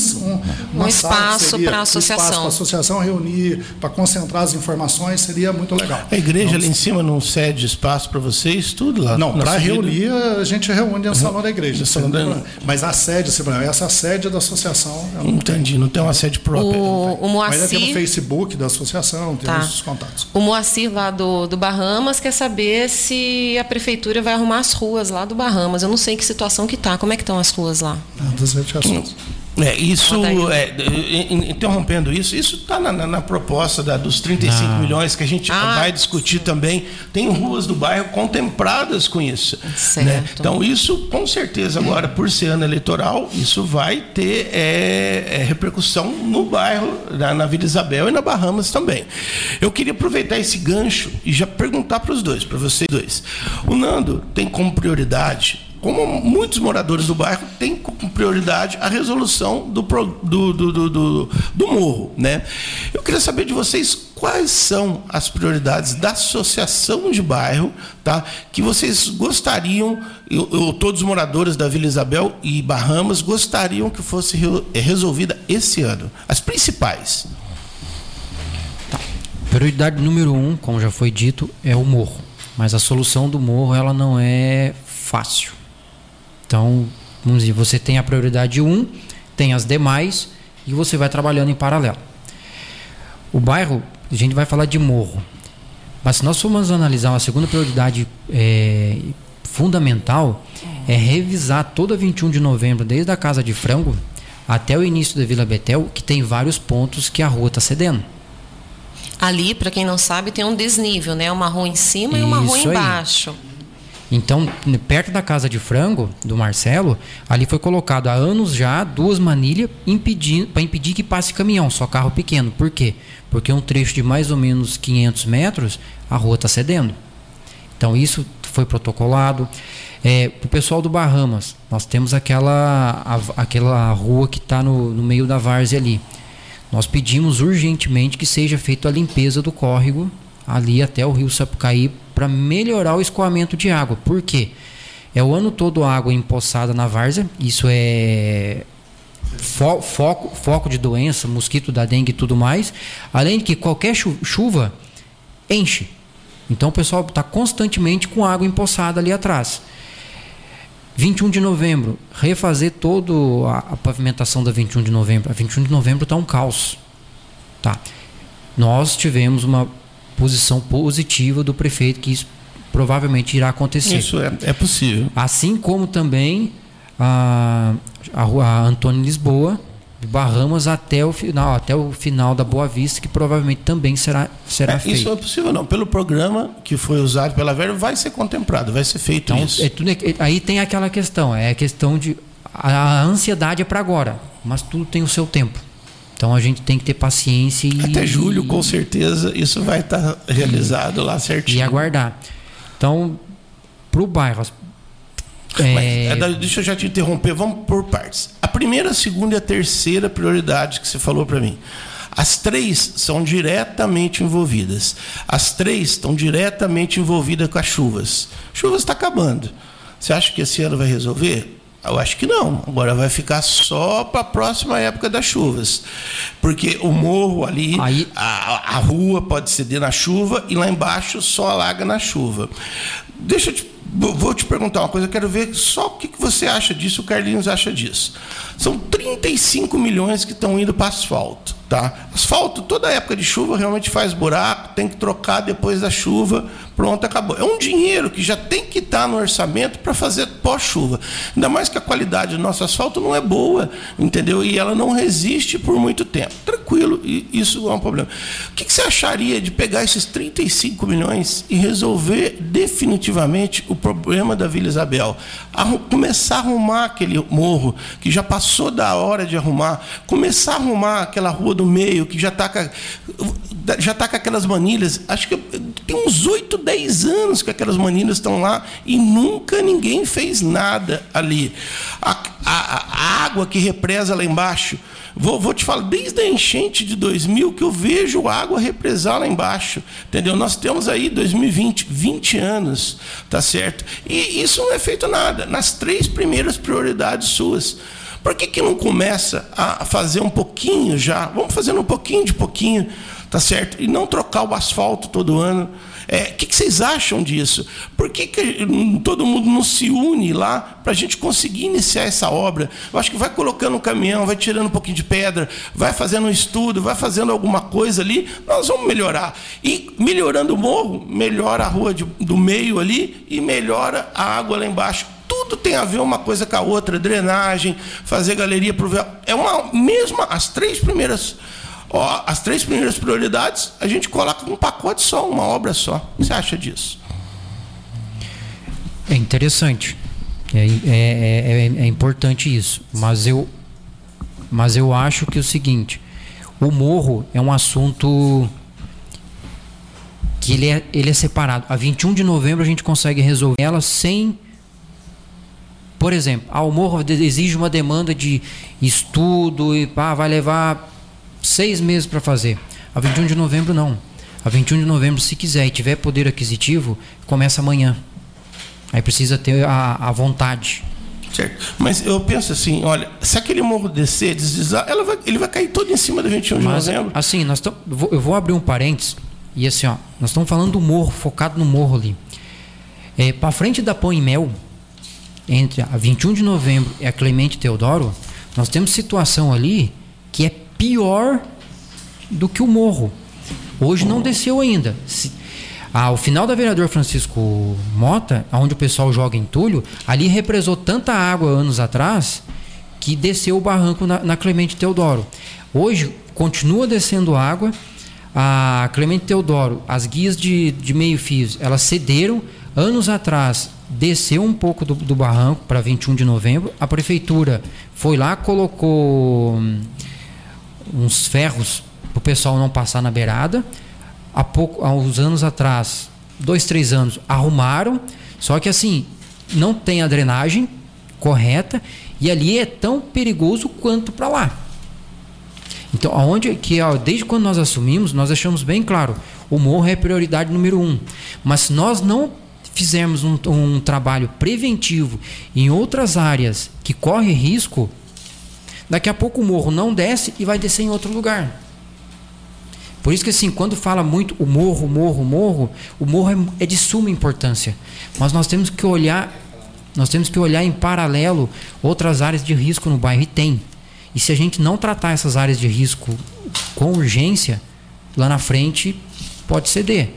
um um espaço para a associação. Um espaço para a associação reunir, para concentrar as informações, seria muito legal. A igreja ali em cima não cede espaço para vocês, tudo lá? Não, para reunir, a gente reúne no salão da igreja. Salão da... Mas a sede, essa sede da associação. Não Entendi, tem. não tem uma sede própria. O, o Moacir... Mas tem no Facebook da associação, tem tá. os contatos. O Moacir lá do, do Bahamas quer saber se a prefeitura vai arrumar as ruas lá do Bahamas. Eu não sei que situação que tá. Como é que estão as ruas lá? Ah, das reivindicações. É, isso, é, interrompendo isso, isso está na, na, na, proposta da, dos 35 ah. milhões que a gente ah, vai discutir sim. também. Tem ruas do bairro contempladas com isso. Né? Então, isso, com certeza, agora, por ser ano eleitoral, isso vai ter é, é, repercussão no bairro, na, na Vila Isabel e na Bahamas também. Eu queria aproveitar esse gancho e já perguntar para os dois, para vocês dois. O Nando tem como prioridade como muitos moradores do bairro têm como prioridade a resolução do, do, do, do, do morro. Né? Eu queria saber de vocês quais são as prioridades da associação de bairro tá, que vocês gostariam, eu, todos os moradores da Vila Isabel e Bahamas gostariam que fosse resolvida esse ano. As principais. Prioridade número um, como já foi dito, é o morro. Mas a solução do morro ela não é fácil. Então, vamos dizer, você tem a prioridade 1, tem as demais e você vai trabalhando em paralelo. O bairro, a gente vai falar de morro. Mas se nós formos analisar uma segunda prioridade é, fundamental, é revisar toda 21 de novembro, desde a Casa de Frango até o início da Vila Betel, que tem vários pontos que a rua está cedendo. Ali, para quem não sabe, tem um desnível, né? Uma rua em cima Isso e uma rua embaixo. Aí. Então, perto da casa de frango do Marcelo, ali foi colocado há anos já duas manilhas para impedir que passe caminhão, só carro pequeno. Por quê? Porque um trecho de mais ou menos 500 metros, a rua está cedendo. Então, isso foi protocolado. É, o pessoal do Bahamas, nós temos aquela, a, aquela rua que está no, no meio da várzea ali. Nós pedimos urgentemente que seja feita a limpeza do córrego ali até o rio Sapucaí para melhorar o escoamento de água. Por quê? É o ano todo água empoçada na várzea, isso é fo foco, foco de doença, mosquito da dengue e tudo mais. Além de que qualquer chuva enche. Então o pessoal está constantemente com água empoçada ali atrás. 21 de novembro, refazer toda a, a, pavimentação da 21 de novembro. A 21 de novembro está um caos. Tá. Nós tivemos uma posição positiva do prefeito que provavelmente irá acontecer. Isso é, é possível. Assim como também a, a rua Antônio Lisboa, de Barramos até o final, até o final da Boa Vista, que provavelmente também será, será É, feito. isso não é possível não. Pelo programa que foi usado pela Vera, vai ser contemplado, vai ser feito Então, isso. é tudo- é- aí tem aquela questão, é a questão de a, a ansiedade é para agora, mas tudo tem o seu tempo. Então a gente tem que ter paciência e Até julho, com certeza, isso vai estar realizado lá certinho. e aguardar. Então, pro bairro, as- Mas, é, é, deixa eu já te interromper, vamos por partes. A primeira, a segunda e a terceira prioridade que você falou para mim. As três são diretamente envolvidas. As três estão diretamente envolvidas com as chuvas. Chuvas está acabando. Você acha que esse ano vai resolver? Eu acho que não. Agora vai ficar só para a próxima época das chuvas. Porque o morro ali, Aí- a, a rua pode ceder na chuva e lá embaixo só alaga na chuva. Deixa eu te, vou te perguntar uma coisa, eu quero ver só o que você acha disso, o Carlinhos acha disso. São 35 milhões que estão indo para asfalto. Tá? Asfalto, toda época de chuva realmente faz buraco, tem que trocar depois da chuva, pronto, acabou. É um dinheiro que já tem que estar no orçamento para fazer pós-chuva. Ainda mais que a qualidade do nosso asfalto não é boa, entendeu? E ela não resiste por muito tempo. Tranquilo, isso é um problema. O que que você acharia de pegar esses 35 milhões e resolver definitivamente o problema da Vila Isabel? Arru- começar a arrumar aquele morro que já passou da hora de arrumar, começar a arrumar aquela rua do meio que já está já tá com aquelas manilhas. Acho que tem uns 8, 10 anos que aquelas manilhas estão lá e nunca ninguém fez nada ali. A, a- a água que represa lá embaixo. Vou, vou te falar, desde a enchente de 2000 que eu vejo água represar lá embaixo, entendeu? Nós temos aí 2020, 20 anos, tá certo? E isso não é feito nada, nas três primeiras prioridades suas. Por que, que não começa a fazer um pouquinho já? Vamos fazendo um pouquinho de pouquinho, tá certo? E não trocar o asfalto todo ano. É, O que, que vocês acham disso? Por que, que todo mundo não se une lá para a gente conseguir iniciar essa obra? Eu acho que vai colocando um caminhão, vai tirando um pouquinho de pedra, vai fazendo um estudo, vai fazendo alguma coisa ali, nós vamos melhorar. E melhorando o morro, melhora a rua de- do meio ali e melhora a água lá embaixo tudo tem a ver uma coisa com a outra, drenagem, fazer galeria pro véu. É uma mesma, as três primeiras, ó, as três primeiras prioridades, a gente coloca um pacote só, uma obra só. O que você acha disso? É interessante. É, é, é, é importante isso. Mas eu, mas eu acho que é o seguinte: o morro é um assunto que ele é, ele é separado. A 21 de novembro a gente consegue resolver ela sem. Por exemplo, ah, o morro exige uma demanda de estudo e pá, vai levar seis meses para fazer. A 21 de novembro não. A 21 de novembro, se quiser e tiver poder aquisitivo, começa amanhã. Aí precisa ter a, a vontade. Certo. Mas eu penso assim, olha, se aquele morro descer, deslizar, ela vai- ele vai cair todo em cima da 21 de Mas, novembro. assim, nós tam- eu vou- eu vou abrir um parênteses. E assim, ó, nós estamos falando do morro, focado no morro ali. É, para frente da Pão e Mel, entre a 21 de novembro e a Clemente Teodoro, nós temos situação ali que é pior do que o morro. Hoje não desceu ainda. Se, ao final da vereador Francisco Mota, onde o pessoal joga entulho, ali represou tanta água anos atrás que desceu o barranco na, na Clemente Teodoro. Hoje continua descendo água. A Clemente Teodoro, as guias de, de meio fios, elas cederam. Anos atrás desceu um pouco do, do barranco para 21 de novembro. A prefeitura foi lá, colocou hum, uns ferros para o pessoal não passar na beirada. Há, pouco, há uns anos atrás, dois, três anos, arrumaram. Só que assim, não tem a drenagem correta e ali é tão perigoso quanto para lá. Então, aonde que ó, desde quando nós assumimos, nós deixamos bem claro, o morro é prioridade número um. Mas se nós não fizermos um, um trabalho preventivo em outras áreas que corre risco, daqui a pouco o morro não desce e vai descer em outro lugar. Por isso que assim, quando fala muito o morro, morro, morro, o morro é, é de suma importância. Mas nós temos que olhar, nós temos que olhar em paralelo outras áreas de risco no bairro e tem. E se a gente não tratar essas áreas de risco com urgência, lá na frente pode ceder.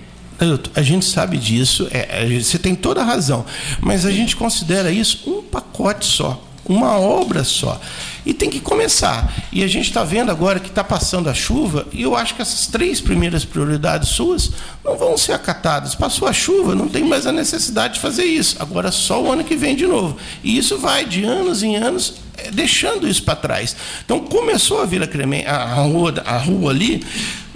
A gente sabe disso, é, é, você tem toda a razão, mas a gente considera isso um pacote só, uma obra só. E tem que começar. E a gente está vendo agora que está passando a chuva, e eu acho que essas três primeiras prioridades suas não vão ser acatadas. Passou a chuva, não tem mais a necessidade de fazer isso. Agora só o ano que vem de novo. E isso vai de anos em anos é, deixando isso para trás. Então começou a vir a, a, rua, a rua ali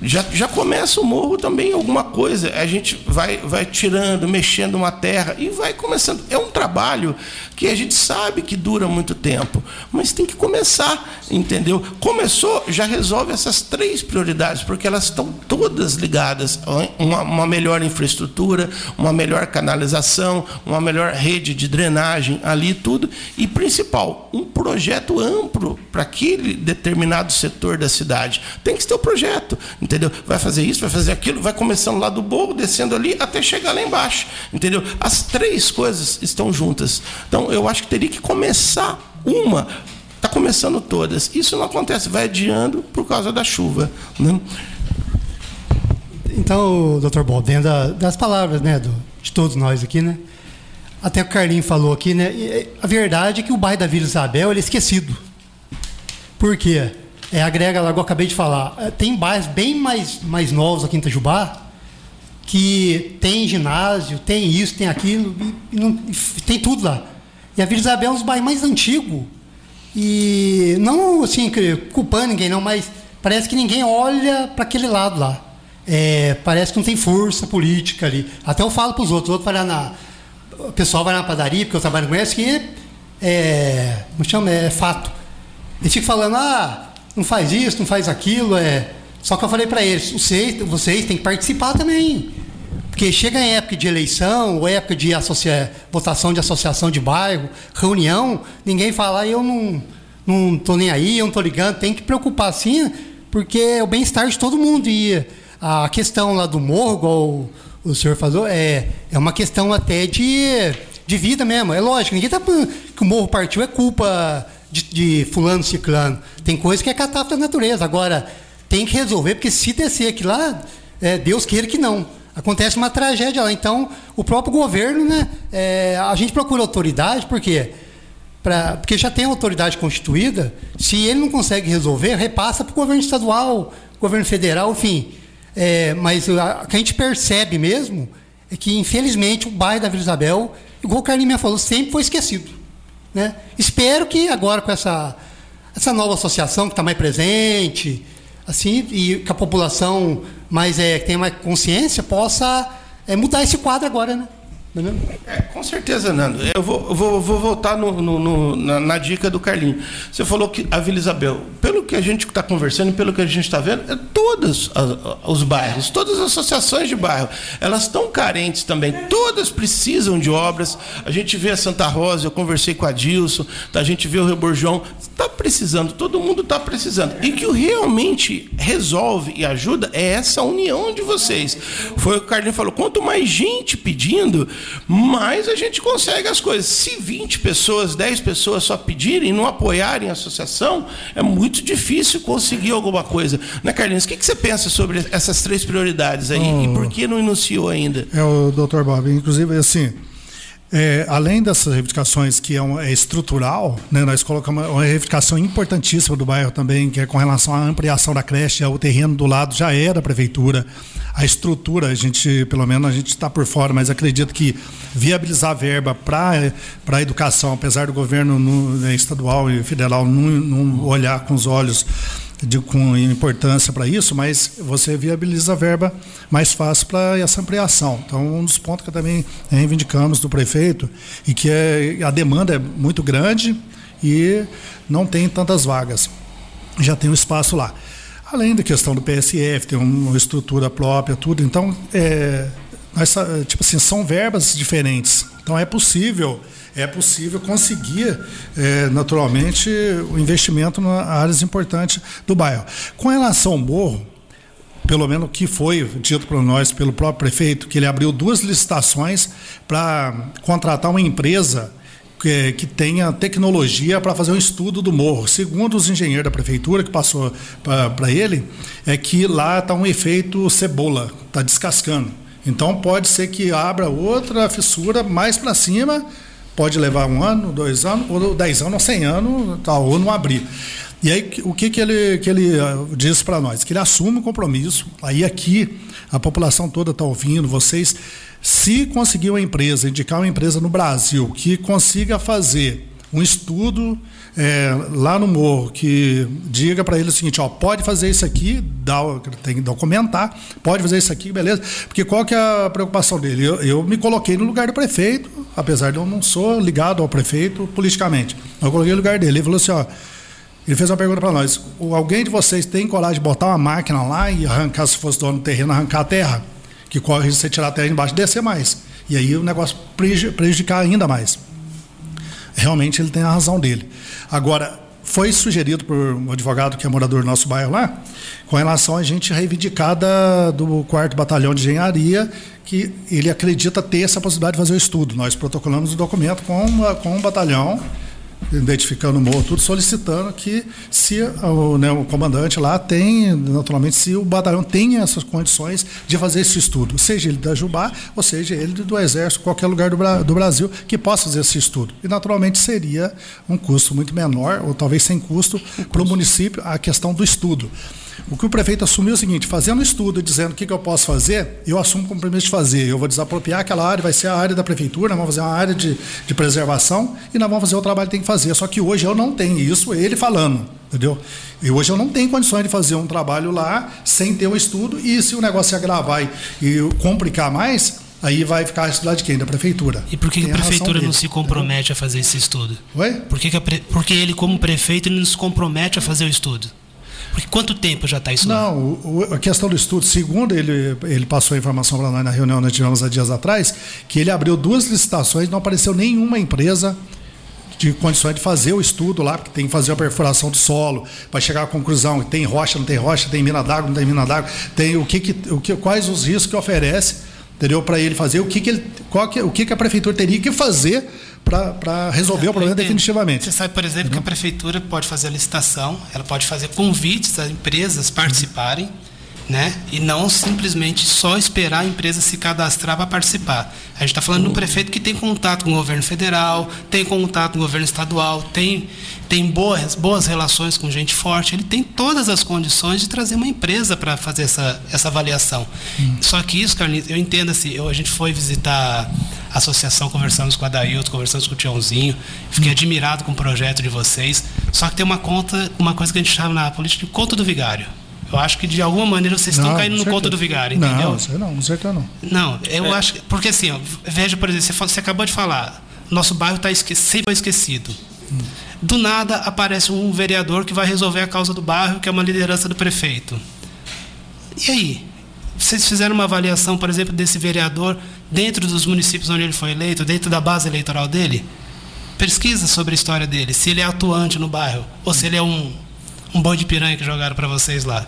já, já começa o morro também alguma coisa. A gente vai, vai tirando, mexendo uma terra e vai começando. É um trabalho que a gente sabe que dura muito tempo, mas tem que começar, entendeu? Começou, já resolve essas três prioridades, porque elas estão todas ligadas uma, uma melhor infraestrutura, uma melhor canalização, uma melhor rede de drenagem ali, tudo. E principal, um projeto amplo para aquele determinado setor da cidade. Tem que ter o um projeto entendeu? Vai fazer isso, vai fazer aquilo, vai começando lá do morro, descendo ali, até chegar lá embaixo, entendeu? As três coisas estão juntas. Então, eu acho que teria que começar uma. Está começando todas. Isso não acontece, vai adiando por causa da chuva. Né? Então, doutor Bom, dentro das palavras né, do, de todos nós aqui, né? Até o Carlinho falou aqui, né? A verdade é que o bairro da Vila Isabel ele é esquecido. Por quê? É, agrega lá, eu acabei de falar, é, tem bairros bem mais, mais novos aqui em Itajubá, que tem ginásio, tem isso, tem aquilo, e, não, e tem tudo lá. E a Vila Isabel é um dos bairros mais antigos. E não assim, culpando ninguém, não, mas parece que ninguém olha para aquele lado lá. É, parece que não tem força política ali. Até eu falo para os outros, outros vai lá na. O pessoal vai na padaria, porque eu trabalho com eles, que é. Como chama? É fato. Eles ficam falando, ah, não faz isso, não faz aquilo. É... Só que eu falei para eles, vocês, vocês têm que participar também. Porque chega em época de eleição, ou época de associa... votação de associação de bairro, reunião, ninguém fala, eu não, não nem aí, eu não tô ligando, tem que preocupar sim, porque é o bem-estar de todo mundo. E a questão lá do morro, igual o senhor falou, é, é uma questão até de, de vida mesmo. É lógico, ninguém está que o morro partiu é culpa de, de fulano ciclano. Tem coisa que é catástrofe da natureza. Agora, tem que resolver, porque se descer aqui lá, é, Deus queira que não. Acontece uma tragédia lá. Então, o próprio governo, né? É, a gente procura autoridade, por quê? Pra, porque já tem autoridade constituída. Se ele não consegue resolver, repassa para o governo estadual, governo federal, enfim. É, mas o que a gente percebe mesmo é que, infelizmente, o bairro da Vila Isabel, igual o Carlinhos falou, sempre foi esquecido. Né? Espero que agora com essa, essa nova associação que está mais presente, assim, e que a população mais é, que tenha mais consciência possa é, mudar esse quadro agora, né? É, com certeza, Nando. Eu vou, vou, vou voltar no, no, no, na, na, dica do Carlinho. Você falou que a Vila Isabel, pelo que a gente está conversando, pelo que a gente está vendo, é todos os bairros, todas as associações de bairro, elas estão carentes também. Todas precisam de obras. A gente vê a Santa Rosa, eu conversei com a Dilson, a gente vê o Reborjão, está precisando, todo mundo está precisando. E que o realmente resolve e ajuda é essa união de vocês. Foi o que o Carlinho falou: quanto mais gente pedindo, mais a gente consegue as coisas. Se 20 pessoas, 10 pessoas só pedirem, não apoiarem a associação, é muito difícil conseguir alguma coisa. Né, Carlinhos? O que, você pensa sobre essas três prioridades aí? Oh, e por que não iniciou ainda? É o doutor Bob. Inclusive, assim, é, além dessas reivindicações que é, é estrutural, né, nós colocamos uma reivindicação importantíssima do bairro também, que é com relação à ampliação da creche, o terreno do lado já era da prefeitura, a estrutura, a gente, pelo menos a gente está por fora, mas acredito que viabilizar verba para a educação, apesar do governo no, né, estadual e federal não, não olhar com os olhos de, com importância para isso, mas você viabiliza a verba mais fácil para essa ampliação. Então, um dos pontos que também reivindicamos do prefeito e que é, a demanda é muito grande e não tem tantas vagas. Já tem um espaço lá. Além da questão do PSF, tem uma estrutura própria, tudo. Então, é, tipo assim, são verbas diferentes. Então, é possível é possível conseguir é, naturalmente o investimento nas áreas importantes do bairro. Com relação ao morro, pelo menos o que foi dito para nós pelo próprio prefeito, que ele abriu duas licitações para contratar uma empresa que, que tenha tecnologia para fazer um estudo do morro. Segundo os engenheiros da prefeitura que passou para ele, é que lá está um efeito cebola, está descascando. Então pode ser que abra outra fissura mais para cima, pode levar um ano, dois anos, ou dez anos, ou cem anos, tal, ou não abrir. E aí o que, que ele, que ele ah, diz para nós? Que ele assume o compromisso. Aí aqui a população toda está ouvindo, vocês, se conseguir uma empresa, indicar uma empresa no Brasil que consiga fazer um estudo é, lá no morro que diga para ele o seguinte, ó, pode fazer isso aqui, dá, tem que documentar, pode fazer isso aqui, beleza? Porque qual que é a preocupação dele? Eu, eu me coloquei no lugar do prefeito, apesar de eu não sou ligado ao prefeito politicamente. Eu coloquei no lugar dele. Ele falou assim, ó, ele fez uma pergunta para nós: alguém de vocês tem coragem de botar uma máquina lá e arrancar, se fosse dono do terreno, arrancar a terra? Que corre você tirar a terra embaixo e descer mais. E aí o negócio prejudicar ainda mais. Realmente ele tem a razão dele. Agora, foi sugerido por um advogado que é morador do nosso bairro lá, com relação a gente reivindicar da, do quarto batalhão de engenharia, que ele acredita ter essa possibilidade de fazer o estudo. Nós protocolamos o documento com, uma, com um batalhão identificando o morro, tudo solicitando que se o, né, o, comandante lá tem, naturalmente, se o batalhão tem essas condições de fazer esse estudo, seja ele da Jubá, ou seja ele do Exército, qualquer lugar do, do Brasil que possa fazer esse estudo. E naturalmente seria um custo muito menor, ou talvez sem custo, para o município a questão do estudo. O que o prefeito assumiu é o seguinte: fazendo um estudo dizendo o que, que eu posso fazer, eu assumo o compromisso de fazer. Eu vou desapropriar aquela área, vai ser a área da prefeitura, nós vamos fazer uma área de, de preservação e nós vamos fazer o trabalho que tem que fazer. Só que hoje eu não tenho isso, ele falando, entendeu? E hoje eu não tenho condições de fazer um trabalho lá sem ter um estudo e se o negócio se agravar e, e complicar mais, aí vai ficar a de quem? Da prefeitura. E por que, que a prefeitura não se compromete a fazer esse estudo? Oi? Por que, que a, porque ele, como prefeito, ele não se compromete a fazer o estudo? Porque quanto tempo já está isso não, lá? A questão do estudo, segundo ele, ele passou a informação para nós na reunião que nós tivemos há dias atrás, que ele abriu duas licitações, não apareceu nenhuma empresa de condições de fazer o estudo lá, porque tem que fazer a perfuração do solo, para chegar à conclusão, tem rocha, não tem rocha, tem mina d'água, não tem mina d'água, tem o que, que, o que quais os riscos que oferece, entendeu? Para ele fazer o que, que ele, qual que, o que, que a prefeitura teria que fazer para resolver o problema definitivamente. Você sabe, por exemplo, uhum. que a prefeitura pode fazer a licitação, ela pode fazer convites às empresas participarem, né? E não simplesmente só esperar a empresa se cadastrar para participar. A gente está falando de um prefeito que tem contato com o governo federal, tem contato com o governo estadual, tem, tem boas, boas relações com gente forte, ele tem todas as condições de trazer uma empresa para fazer essa, essa avaliação. Hum. Só que isso, Carlinhos, eu entendo assim, eu, a gente foi visitar a associação, conversamos com a Dailton, conversamos com o Tiãozinho, fiquei admirado com o projeto de vocês, só que tem uma conta, uma coisa que a gente chama na política de conta do vigário. Eu acho que de alguma maneira vocês não, estão caindo no conta do vigário, entendeu? Não, não, com certeza não. Não, eu é. acho. Porque assim, ó, veja, por exemplo, você, você acabou de falar, nosso bairro está esque sempre esquecido. Hum. Do nada aparece um vereador que vai resolver a causa do bairro, que é uma liderança do prefeito. E aí? Vocês fizeram uma avaliação, por exemplo, desse vereador dentro dos municípios onde ele foi eleito, dentro da base eleitoral dele? Pesquisa sobre a história dele, se ele é atuante no bairro, ou se ele é um um boi de piranha que jogaram para vocês lá.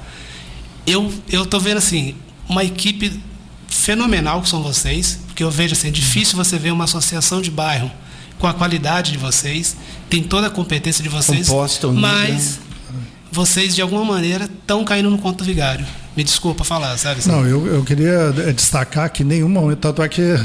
Eu eu tô vendo assim uma equipe fenomenal que são vocês, porque eu vejo assim, é difícil você ver uma associação de bairro com a qualidade de vocês, tem toda a competência de vocês, Composta, mas vocês de alguma maneira estão caindo no conto vigário. Me desculpa falar, sabe? Assim? Não, eu, eu queria destacar que nenhum momento, tanto é que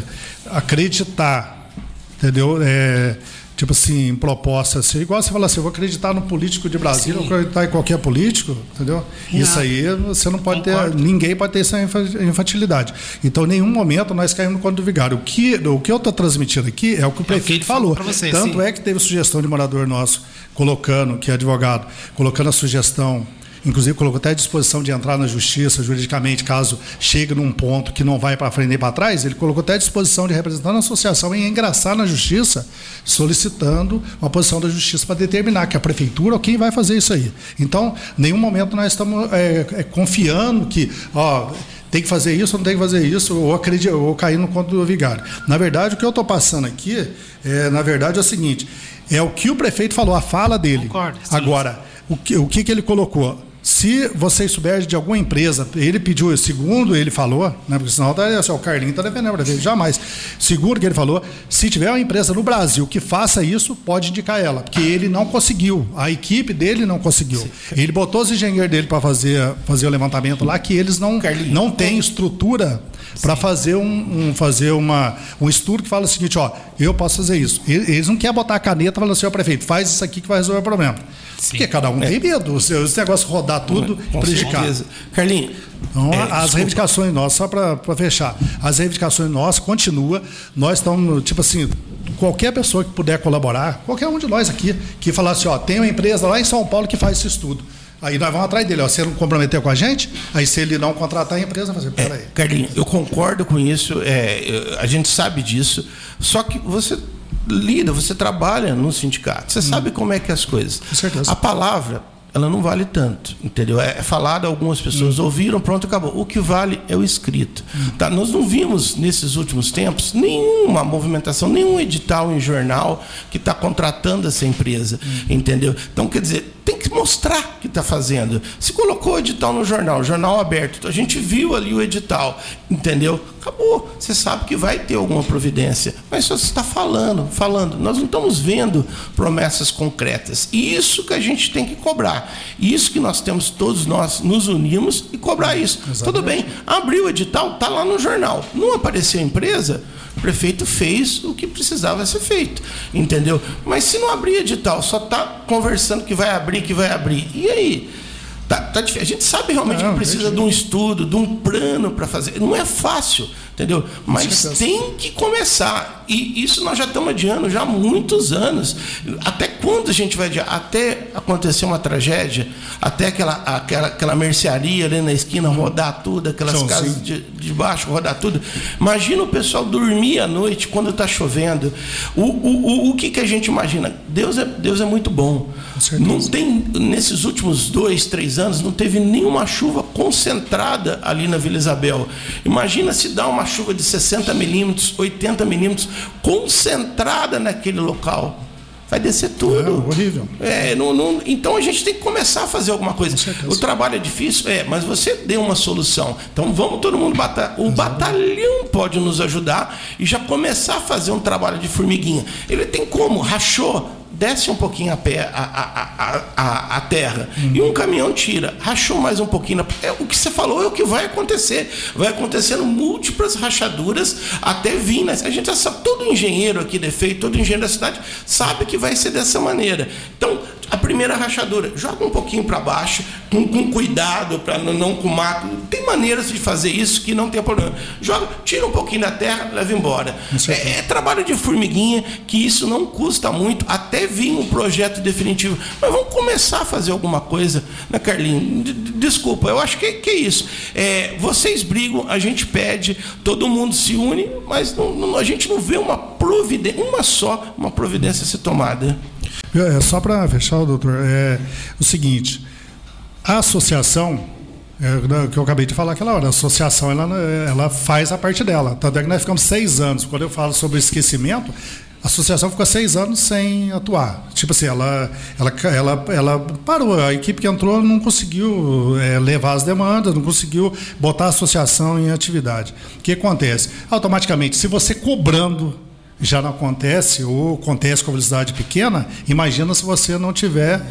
acreditar, entendeu? É, tipo assim, proposta assim, igual você fala assim, eu vou acreditar no político de Brasília, Sim. eu vou acreditar em qualquer político, entendeu? Não. Isso aí você não pode Concordo. ter, ninguém pode ter essa infantilidade. Então, em nenhum momento nós caímos no conto do vigário. O que, o que eu estou transmitindo aqui é o que o prefeito é o que falou. Você, Tanto sim. é que teve sugestão de morador nosso colocando, que é advogado, colocando a sugestão inclusive colocou até a disposição de entrar na justiça juridicamente, caso chegue num ponto que não vai para frente nem para trás, ele colocou até a disposição de representar a associação em ingressar na justiça, solicitando uma posição da justiça para determinar que a prefeitura ou quem vai fazer isso aí. Então, nenhum momento nós estamos é, é, confiando que, ó, tem que fazer isso, não tem que fazer isso, ou, acredito, ou cair no conto do vigário. Na verdade, o que eu estou passando aqui, é, na verdade, é o seguinte: é o que o prefeito falou, a fala dele. Concordo, Agora, o que, o que, que ele colocou? Se vocês souberem de alguma empresa, ele pediu, segundo ele falou, né, porque senão tá, assim, o Carlinho está defendendo para ele, jamais. Segundo que ele falou, se tiver uma empresa no Brasil que faça isso, pode indicar ela, porque ele não conseguiu, a equipe dele não conseguiu. Sim. Ele botou os engenheiros dele para fazer, fazer o levantamento lá, que eles não, não têm estrutura para fazer, um, um- fazer uma, um estudo que fala o seguinte, ó, eu posso fazer isso. Eles não querem botar a caneta e falar assim, ó, prefeito, faz isso aqui que vai resolver o problema. Porque cada um tem medo. Se Esse negócio rodar tudo, Com prejudicar. certeza. Carlinhos, Então, é, as desculpa. reivindicações nossas, só para fechar, as reivindicações nossas continuam. Nós estamos, tipo assim, qualquer pessoa que puder colaborar, qualquer um de nós aqui, que falar assim, ó, tem uma empresa lá em São Paulo que faz esse estudo. Aí nós vamos atrás dele, ó. Se ele não comprometer com a gente, aí se ele não contratar a empresa, vai fazer, peraí. Carlinhos, eu concordo com isso, é, a gente sabe disso, só que você lida, você trabalha no sindicato, você sabe como é que é as coisas. Com certeza. A palavra, ela não vale tanto, entendeu? É, é falado, algumas pessoas ouviram, pronto, acabou. O que vale é o escrito. Tá? Nós não vimos, nesses últimos tempos, nenhuma movimentação, nenhum edital em jornal que está contratando essa empresa, entendeu? Então, quer dizer, tem que mostrar que está fazendo. Se colocou o edital no jornal, jornal aberto, a gente viu ali o edital, entendeu? Acabou. Você sabe que vai ter alguma providência, mas só você está falando, falando. Nós não estamos vendo promessas concretas. E isso que a gente tem que cobrar. Isso que nós temos, todos nós nos unimos e cobrar isso. Tudo bem, abriu o edital, está lá no jornal. Não apareceu a empresa, o prefeito fez o que precisava ser feito, entendeu? Mas se não abrir edital, só está conversando que vai abrir, que vai abrir. E aí? Tá, tá. A gente sabe realmente Não, que precisa de um estudo, de um plano para fazer. Não é fácil, entendeu? Mas tem que começar. E isso nós já estamos adiando já há muitos anos. Até quando a gente vai adiar? Até acontecer uma tragédia, até aquela, aquela, aquela mercearia ali na esquina rodar tudo, aquelas casas sim. de, de baixo rodar tudo. Imagina o pessoal dormir à noite quando está chovendo. O, o, o, o que, que a gente imagina? Deus é, Deus é muito bom. Não tem, nesses últimos dois, três anos, não teve nenhuma chuva concentrada ali na Vila Isabel. Imagina se dá uma chuva de 60 milímetros, 80 milímetros, concentrada naquele local. Vai descer tudo. É, horrível. É, não- não- então a gente tem que começar a fazer alguma coisa. O trabalho é difícil, é, mas você deu uma solução. Então vamos todo mundo batalhar. O batalhão pode nos ajudar e já começar a fazer um trabalho de formiguinha. Ele tem como? Rachou. Desce um pouquinho a, pé, a, a, a, terra e um caminhão tira, rachou mais um pouquinho. É, o que você falou é o que vai acontecer. Vai acontecendo múltiplas rachaduras até vir. Né? A gente já sabe, todo engenheiro aqui de efeito, todo engenheiro da cidade sabe que vai ser dessa maneira. Então, a primeira rachadura, joga um pouquinho para baixo, com, com cuidado, para não, não com mato. Tem maneiras de fazer isso que não tem problema. Joga, tira um pouquinho da terra, leva embora. É, é trabalho de formiguinha, que isso não custa muito, até vir um projeto definitivo. Mas vamos começar a fazer alguma coisa, né, d- Desculpa, eu acho que, que é isso. É, vocês brigam, a gente pede, todo mundo se une, mas não- não- a gente não vê uma providência, uma só, uma providência ser tomada. É, só para fechar, doutor, é o seguinte: a associação, é, o que eu acabei de falar aquela hora, a associação ela, ela faz a parte dela. Tanto é que nós ficamos seis anos. Quando eu falo sobre esquecimento, a associação ficou seis anos sem atuar. Tipo assim, ela, ela, ela, ela parou. A equipe que entrou não conseguiu é, levar as demandas, não conseguiu botar a associação em atividade. O que acontece? Automaticamente, se você cobrando já não acontece, ou acontece com velocidade pequena, imagina se você não tiver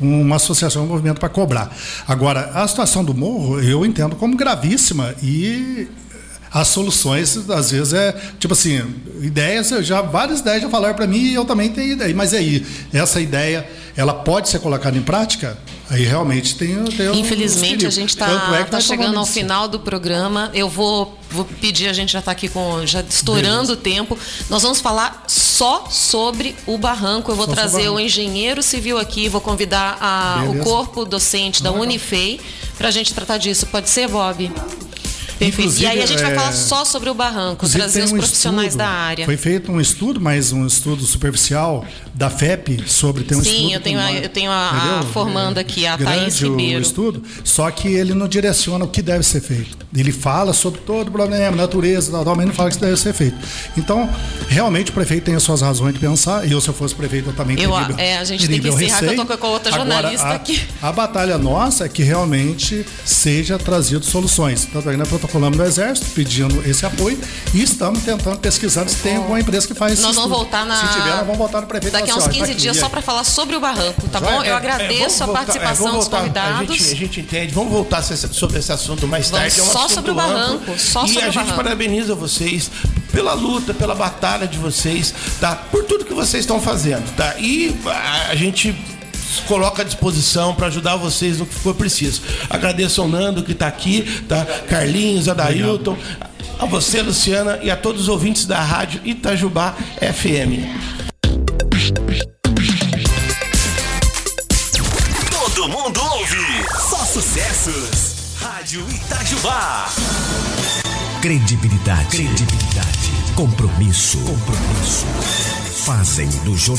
uma associação, um movimento para cobrar. Agora, a situação do morro, eu entendo como gravíssima e as soluções, às vezes, é tipo assim, ideias, já várias ideias já falaram para mim e eu também tenho ideia. Mas aí, essa ideia, ela pode ser colocada em prática? Aí realmente tem, tem Infelizmente, a perigos. gente está é nós chegando ao final do programa. Eu vou, vou pedir, a gente já está aqui com. já estourando o tempo. Nós vamos falar só sobre o barranco. Eu vou Só o trazer o barranco. engenheiro civil aqui, vou convidar a- o corpo docente da Unifei para a gente tratar disso. Pode ser, Bob? Perfeito. E aí a gente vai é, falar só sobre o barranco, trazer os um profissionais estudo, da área. Foi feito um estudo, mas um estudo superficial da FEP sobre tem um Sim, estudo eu tenho uma- eu tenho a- a formanda aqui, a grande Thaís Ribeiro. O estudo, só que ele não direciona o que deve ser feito. Ele fala sobre todo o problema, natureza, tal, tal, mas não fala o que deve ser feito. Então, realmente o prefeito tem as suas razões de pensar. Eu, se eu fosse prefeito, eu também Eu, teria. é, a gente tem que encerrar, que eu tô com outra Agora, jornalista a- aqui. A batalha nossa é que realmente seja trazido soluções. Tanto é que nós protocolamos no Exército, pedindo esse apoio e estamos tentando pesquisar se tem alguma empresa que faz Nós esse vamos voltar na. Se tiver, nós vamos voltar no prefeito. Daqui a uns ó, tá 15 aqui, dias só para falar sobre o barranco, tá bom? É, Eu é, agradeço vamos a é, participação dos convidados. A gente, a gente entende. Vamos voltar sobre esse assunto mais Vamos tarde. É um só sobre o amplo. barranco, só e sobre a gente barranco. parabeniza vocês pela luta, pela batalha de vocês, tá? Por tudo que vocês estão fazendo, tá? E a, gente coloca à disposição para ajudar vocês no que for preciso. Agradeço ao Nando que está aqui, tá? Carlinhos, Adailton, a você, Luciana, e a todos os ouvintes da rádio Itajubá FM. Sucessos. Rádio Itajubá. Credibilidade. Credibilidade. Compromisso. Compromisso. Fazem do jornalismo.